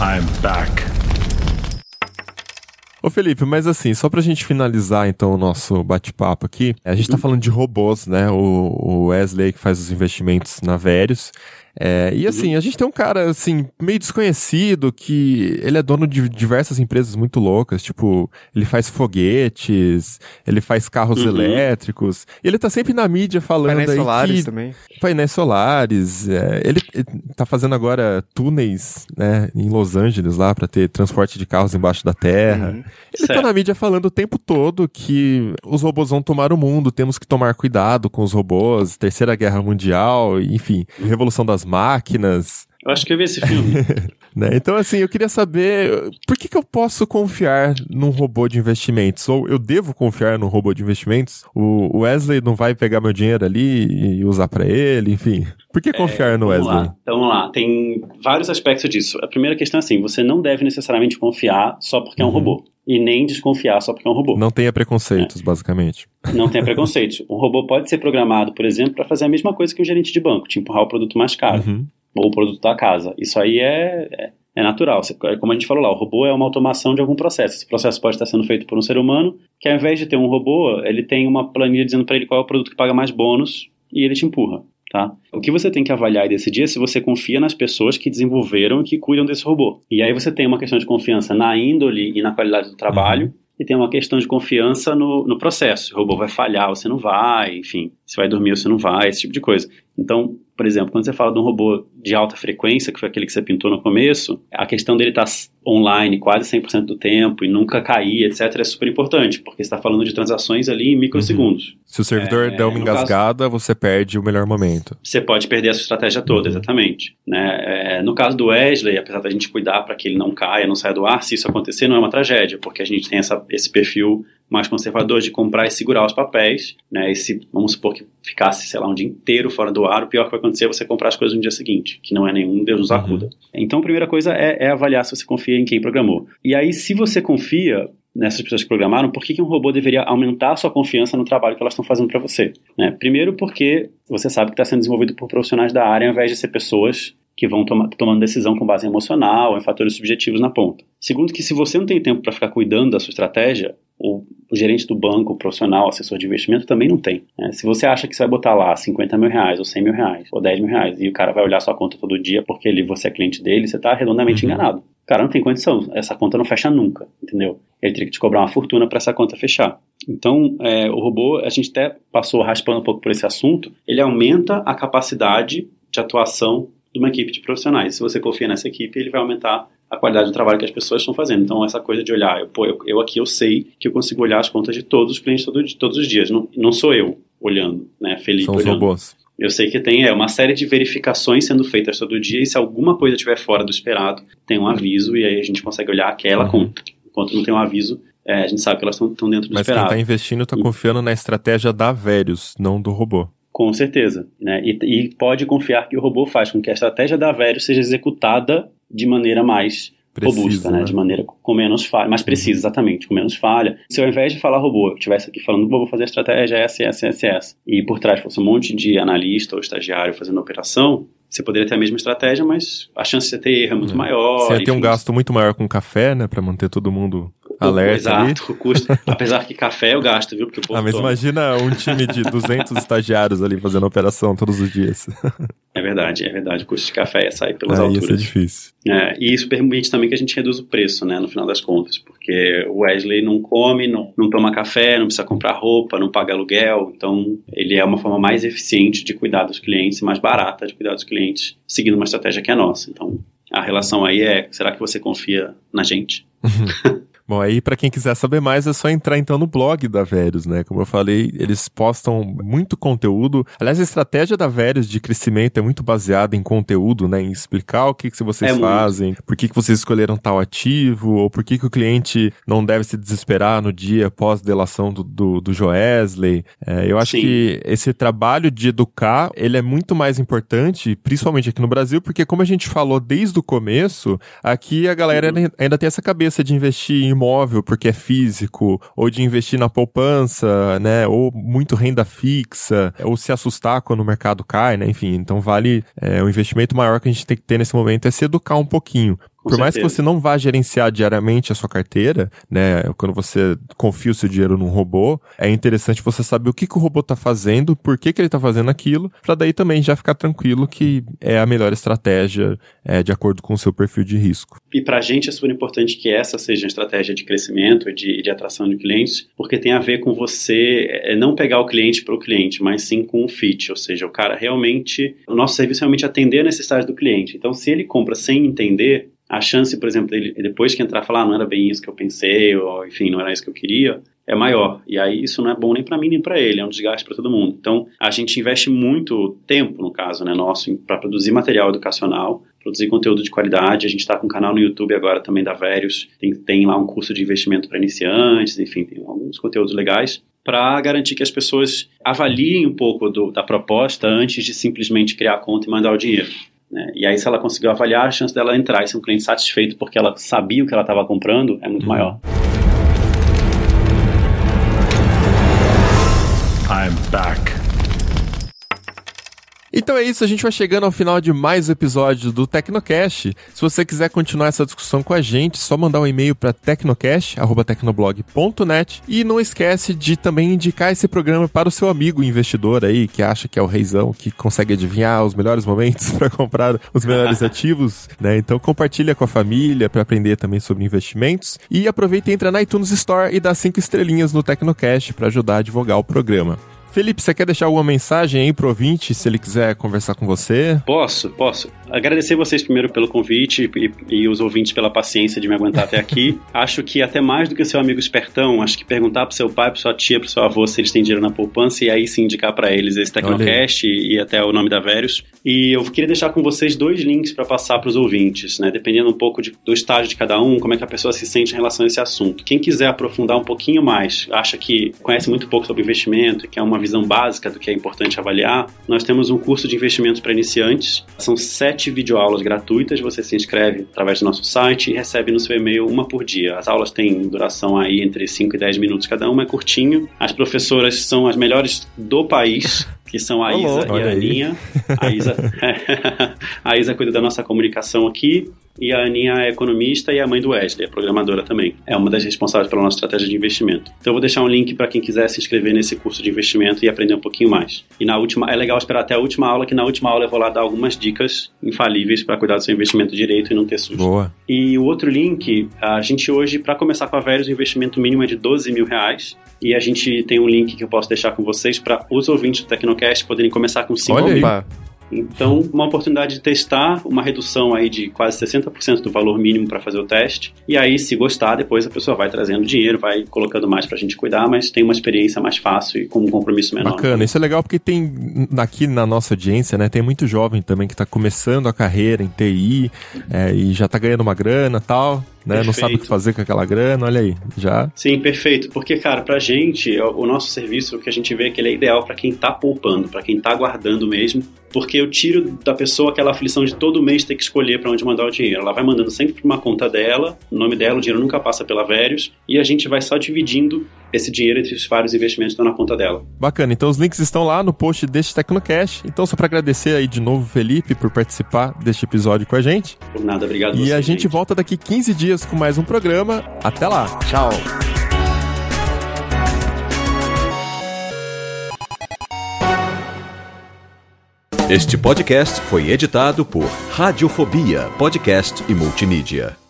I'm back. Ô Felipe, mas assim, só pra gente finalizar então o nosso bate-papo aqui, a gente tá falando de robôs, né? O, Wesley que faz os investimentos na Verius. É, e assim, a gente tem um cara, assim, meio desconhecido, que ele é dono de diversas empresas muito loucas, tipo, ele faz foguetes, ele faz carros Uhum. elétricos, e ele tá sempre na mídia falando Painéis aí solares que também. painéis solares, é, ele, ele tá fazendo agora túneis, né, em Los Angeles lá, pra ter transporte de carros embaixo da terra. Uhum. Ele tá Certo. na mídia falando o tempo todo que os robôs vão tomar o mundo, temos que tomar cuidado com os robôs, Terceira Guerra Mundial, enfim, Revolução das Máquinas. Eu acho que eu vi esse filme. [laughs] Né? Então, assim, eu queria saber por que, que eu posso confiar num robô de investimentos? Ou eu devo confiar num robô de investimentos? O Wesley não vai pegar meu dinheiro ali e usar pra ele, enfim. Por que confiar no Vamos Wesley? lá. Então vamos lá, tem vários aspectos disso. A primeira questão é assim, você não deve necessariamente confiar só porque é um Uhum. robô. E nem desconfiar só porque é um robô. Não tenha preconceitos, basicamente. [laughs] Não tenha preconceito. Um robô pode ser programado, por exemplo, para fazer a mesma coisa que um gerente de banco, te empurrar o produto mais caro, Uhum. ou o produto da casa. Isso aí é, é, é natural. Você- Como a gente falou lá, o robô é uma automação de algum processo. Esse processo pode estar sendo feito por um ser humano, que ao invés de ter um robô, ele tem uma planilha dizendo para ele qual é o produto que paga mais bônus e ele te empurra. Tá? O que você tem que avaliar e decidir é se você confia nas pessoas que desenvolveram e que cuidam desse robô. E aí você tem uma questão de confiança na índole e na qualidade do trabalho, e tem uma questão de confiança no, no processo. O robô vai falhar, você não vai, enfim, você vai dormir ou você não vai, esse tipo de coisa. Então, por exemplo, quando você fala de um robô de alta frequência, que foi aquele que você pintou no começo, a questão dele estar online quase 100% do tempo e nunca cair, etc., é super importante, porque você está falando de transações ali em microsegundos. Se o servidor É, der uma no caso- engasgada, você perde o melhor momento. Você pode perder a sua estratégia toda, exatamente. Né? É, no caso do Wesley, apesar da gente cuidar para que ele não caia, não saia do ar, se isso acontecer, não é uma tragédia, porque a gente tem essa, esse perfil mais conservador de comprar e segurar os papéis, né? E se, vamos supor que ficasse, sei lá, um dia inteiro fora do ar, o pior que vai acontecer é você comprar as coisas no dia seguinte, que não é nenhum Deus nos acuda. Então, a primeira coisa é, é avaliar se você confia em quem programou. E aí, se você confia nessas pessoas que programaram, por que, que um robô deveria aumentar a sua confiança no trabalho que elas estão fazendo para você? Né? Primeiro, porque você sabe que está sendo desenvolvido por profissionais da área, ao invés de ser pessoas que vão toma, tomando decisão com base emocional, em fatores subjetivos na ponta. Segundo, que se você não tem tempo para ficar cuidando da sua estratégia, o, o gerente do banco, o profissional, o assessor de investimento também não tem. né? Se você acha que você vai botar lá 50 mil reais, ou 100 mil reais, ou 10 mil reais, e o cara vai olhar sua conta todo dia porque ele, você é cliente dele, você está redondamente enganado. O cara não tem condição, essa conta não fecha nunca, entendeu? Ele teria que te cobrar uma fortuna para essa conta fechar. Então, é, o robô, a gente até passou raspando um pouco por esse assunto, ele aumenta a capacidade de atuação de uma equipe de profissionais. Se você confia nessa equipe, ele vai aumentar a qualidade do trabalho que as pessoas estão fazendo. Então, essa coisa de olhar, eu, pô, eu, eu aqui eu sei que eu consigo olhar as contas de todos os clientes todo, de todos os dias. Não, não sou eu olhando, né? Felipe São os olhando. robôs. Eu sei que tem é, uma série de verificações sendo feitas todo dia e se alguma coisa estiver fora do esperado, tem um aviso e aí a gente consegue olhar aquela Uhum. conta. Enquanto não tem um aviso, é, a gente sabe que elas estão dentro do Mas quem esperado. tá investindo tá confiando na estratégia da Verius, não do robô. Com certeza. Né? E, e pode confiar que o robô faz com que a estratégia da Velho seja executada de maneira mais Precisa, robusta, né? né? De maneira com menos falha, mais precisa, exatamente, com menos falha. Se ao invés de falar robô, eu estivesse aqui falando, "Pô, vou fazer a estratégia essa, essa, essa, essa, e por trás fosse um monte de analista ou estagiário fazendo a operação, você poderia ter a mesma estratégia, mas a chance de você ter erro é muito maior. Você ia ter um gasto muito maior com café, né? Pra manter todo mundo alerta ali. Exato, o custo. [laughs] Apesar que café eu gasto, viu? Porque o povo Ah, mas toma. imagina um time de 200 [laughs] estagiários ali fazendo operação todos os dias. É verdade, é verdade. O custo de café ia sair pelas Aí ser alturas. difícil. É, e isso permite também que a gente reduza o preço, né, no final das contas, porque o Wesley não come, não, não toma café, não precisa comprar roupa, não paga aluguel, então ele é uma forma mais eficiente de cuidar dos clientes e mais barata de cuidar dos clientes, seguindo uma estratégia que é nossa. Então, a relação aí é, será que você confia na gente? [laughs] Bom, aí pra quem quiser saber mais é só entrar então no blog da Verius, né? Como eu falei, eles postam muito conteúdo. Aliás, a estratégia da Verius de crescimento é muito baseada em conteúdo, né? Em explicar o que, que vocês É muito. fazem, por que, que vocês escolheram tal ativo, ou por que, que o cliente não deve se desesperar no dia pós-delação do, do, do Joesley. É, eu acho Sim. que esse trabalho de educar, ele é muito mais importante, principalmente aqui no Brasil, porque como a gente falou desde o começo, aqui a galera Uhum. ainda- ainda tem essa cabeça de investir em imóvel porque é físico, ou de investir na poupança, né, ou muito renda fixa, ou se assustar quando o mercado cai, né, enfim, então vale, é, o investimento maior que a gente tem que ter nesse momento é se educar um pouquinho. Por certeza. mais que você não vá gerenciar diariamente a sua carteira, né? Quando você confia o seu dinheiro num robô, é interessante você saber o que, que o robô está fazendo, por que, que ele está fazendo aquilo, para daí também já ficar tranquilo que é a melhor estratégia é, de acordo com o seu perfil de risco. E para a gente é super importante que essa seja a estratégia de crescimento e de, de atração de clientes, porque tem a ver com você é, não pegar o cliente para o cliente, mas sim com o fit, ou seja, o cara realmente, o nosso serviço é realmente atender a necessidade do cliente. Então, se ele compra sem entender, a chance, por exemplo, dele depois que entrar falar, ah, não era bem isso que eu pensei, ou enfim, não era isso que eu queria, é maior. E aí isso não é bom nem para mim nem para ele, é um desgaste para todo mundo. Então, a gente investe muito tempo, no caso, né, nosso, para produzir material educacional, produzir conteúdo de qualidade. A gente está com um canal no YouTube agora também da Verius, tem, tem lá um curso de investimento para iniciantes, enfim, tem alguns conteúdos legais para garantir que as pessoas avaliem um pouco do, da proposta antes de simplesmente criar a conta e mandar o dinheiro. Né? E aí, se ela conseguiu avaliar, a chance dela entrar e ser um cliente satisfeito porque ela sabia o que ela estava comprando é muito maior. I'm back. Então é isso, a gente vai chegando ao final de mais um episódio do Tecnocast. Se você quiser continuar essa discussão com a gente, só mandar um e-mail para tecnocast@tecnoblog.net e não esquece de também indicar esse programa para o seu amigo investidor aí que acha que é o reizão, que consegue adivinhar os melhores momentos [laughs] para comprar os melhores [laughs] ativos, né? Então compartilha com a família para aprender também sobre investimentos e aproveita e entra na iTunes Store e dá cinco estrelinhas no Tecnocast para ajudar a divulgar o programa. Felipe, você quer deixar alguma mensagem aí pro ouvinte, se ele quiser conversar com você? Posso, posso. Agradecer vocês primeiro pelo convite e, e os ouvintes pela paciência de me aguentar até aqui. [laughs] acho que até mais do que seu amigo espertão, acho que perguntar pro seu pai, pro sua tia, pro seu avô se eles têm dinheiro na poupança e aí sim indicar para eles esse Tecnocast e, e, até o nome da Verius. E eu queria deixar com vocês dois links para passar para os ouvintes, né? Dependendo um pouco de, do estágio de cada um, como é que a pessoa se sente em relação a esse assunto. Quem quiser aprofundar um pouquinho mais, acha que conhece muito pouco sobre investimento, que é uma visão básica do que é importante avaliar, nós temos um curso de investimentos para iniciantes. São sete videoaulas gratuitas, você se inscreve através do nosso site e recebe no seu e-mail uma por dia. As aulas têm duração aí entre 5 e 10 minutos cada uma, é curtinho. As professoras são as melhores do país. [laughs] que são a Isa e a Aninha. A Isa, [laughs] [laughs] a Isa cuida da nossa comunicação aqui e a Aninha é economista e a mãe do Wesley, é programadora também. É uma das responsáveis pela nossa estratégia de investimento. Então eu vou deixar um link para quem quiser se inscrever nesse curso de investimento e aprender um pouquinho mais. E na última, é legal esperar até a última aula, que na última aula eu vou lá dar algumas dicas infalíveis para cuidar do seu investimento direito e não ter susto. Boa. E o outro link, a gente hoje, para começar com a Velhos, o investimento mínimo é de 12 mil reais. E a gente tem um link que eu posso deixar com vocês para os ouvintes do Tecnocast poderem começar com 5 mil. Então, uma oportunidade de testar uma redução aí de quase 60% do valor mínimo para fazer o teste. E aí, se gostar, depois a pessoa vai trazendo dinheiro, vai colocando mais para a gente cuidar, mas tem uma experiência mais fácil e com um compromisso menor. Bacana, isso é legal porque tem aqui na nossa audiência, né, tem muito jovem também que está começando a carreira em TI é, e já está ganhando uma grana tal né? Não sabe o que fazer com aquela grana, olha aí, já. Sim, perfeito. Porque, cara, pra gente, o nosso serviço, o que a gente vê é que ele é ideal para quem tá poupando, para quem tá guardando mesmo, porque eu tiro da pessoa aquela aflição de todo mês ter que escolher para onde mandar o dinheiro. Ela vai mandando sempre pra uma conta dela, o nome dela, o dinheiro nunca passa pela Verius, e a gente vai só dividindo esse dinheiro entre os vários investimentos estão na conta dela. Bacana, então os links estão lá no post deste Tecnocast. Então, só para agradecer aí de novo, Felipe, por participar deste episódio com a gente. Por nada, obrigado. E você, a gente, gente volta daqui 15 dias com mais um programa. Até lá. Tchau. Este podcast foi editado por Radiofobia, podcast e multimídia.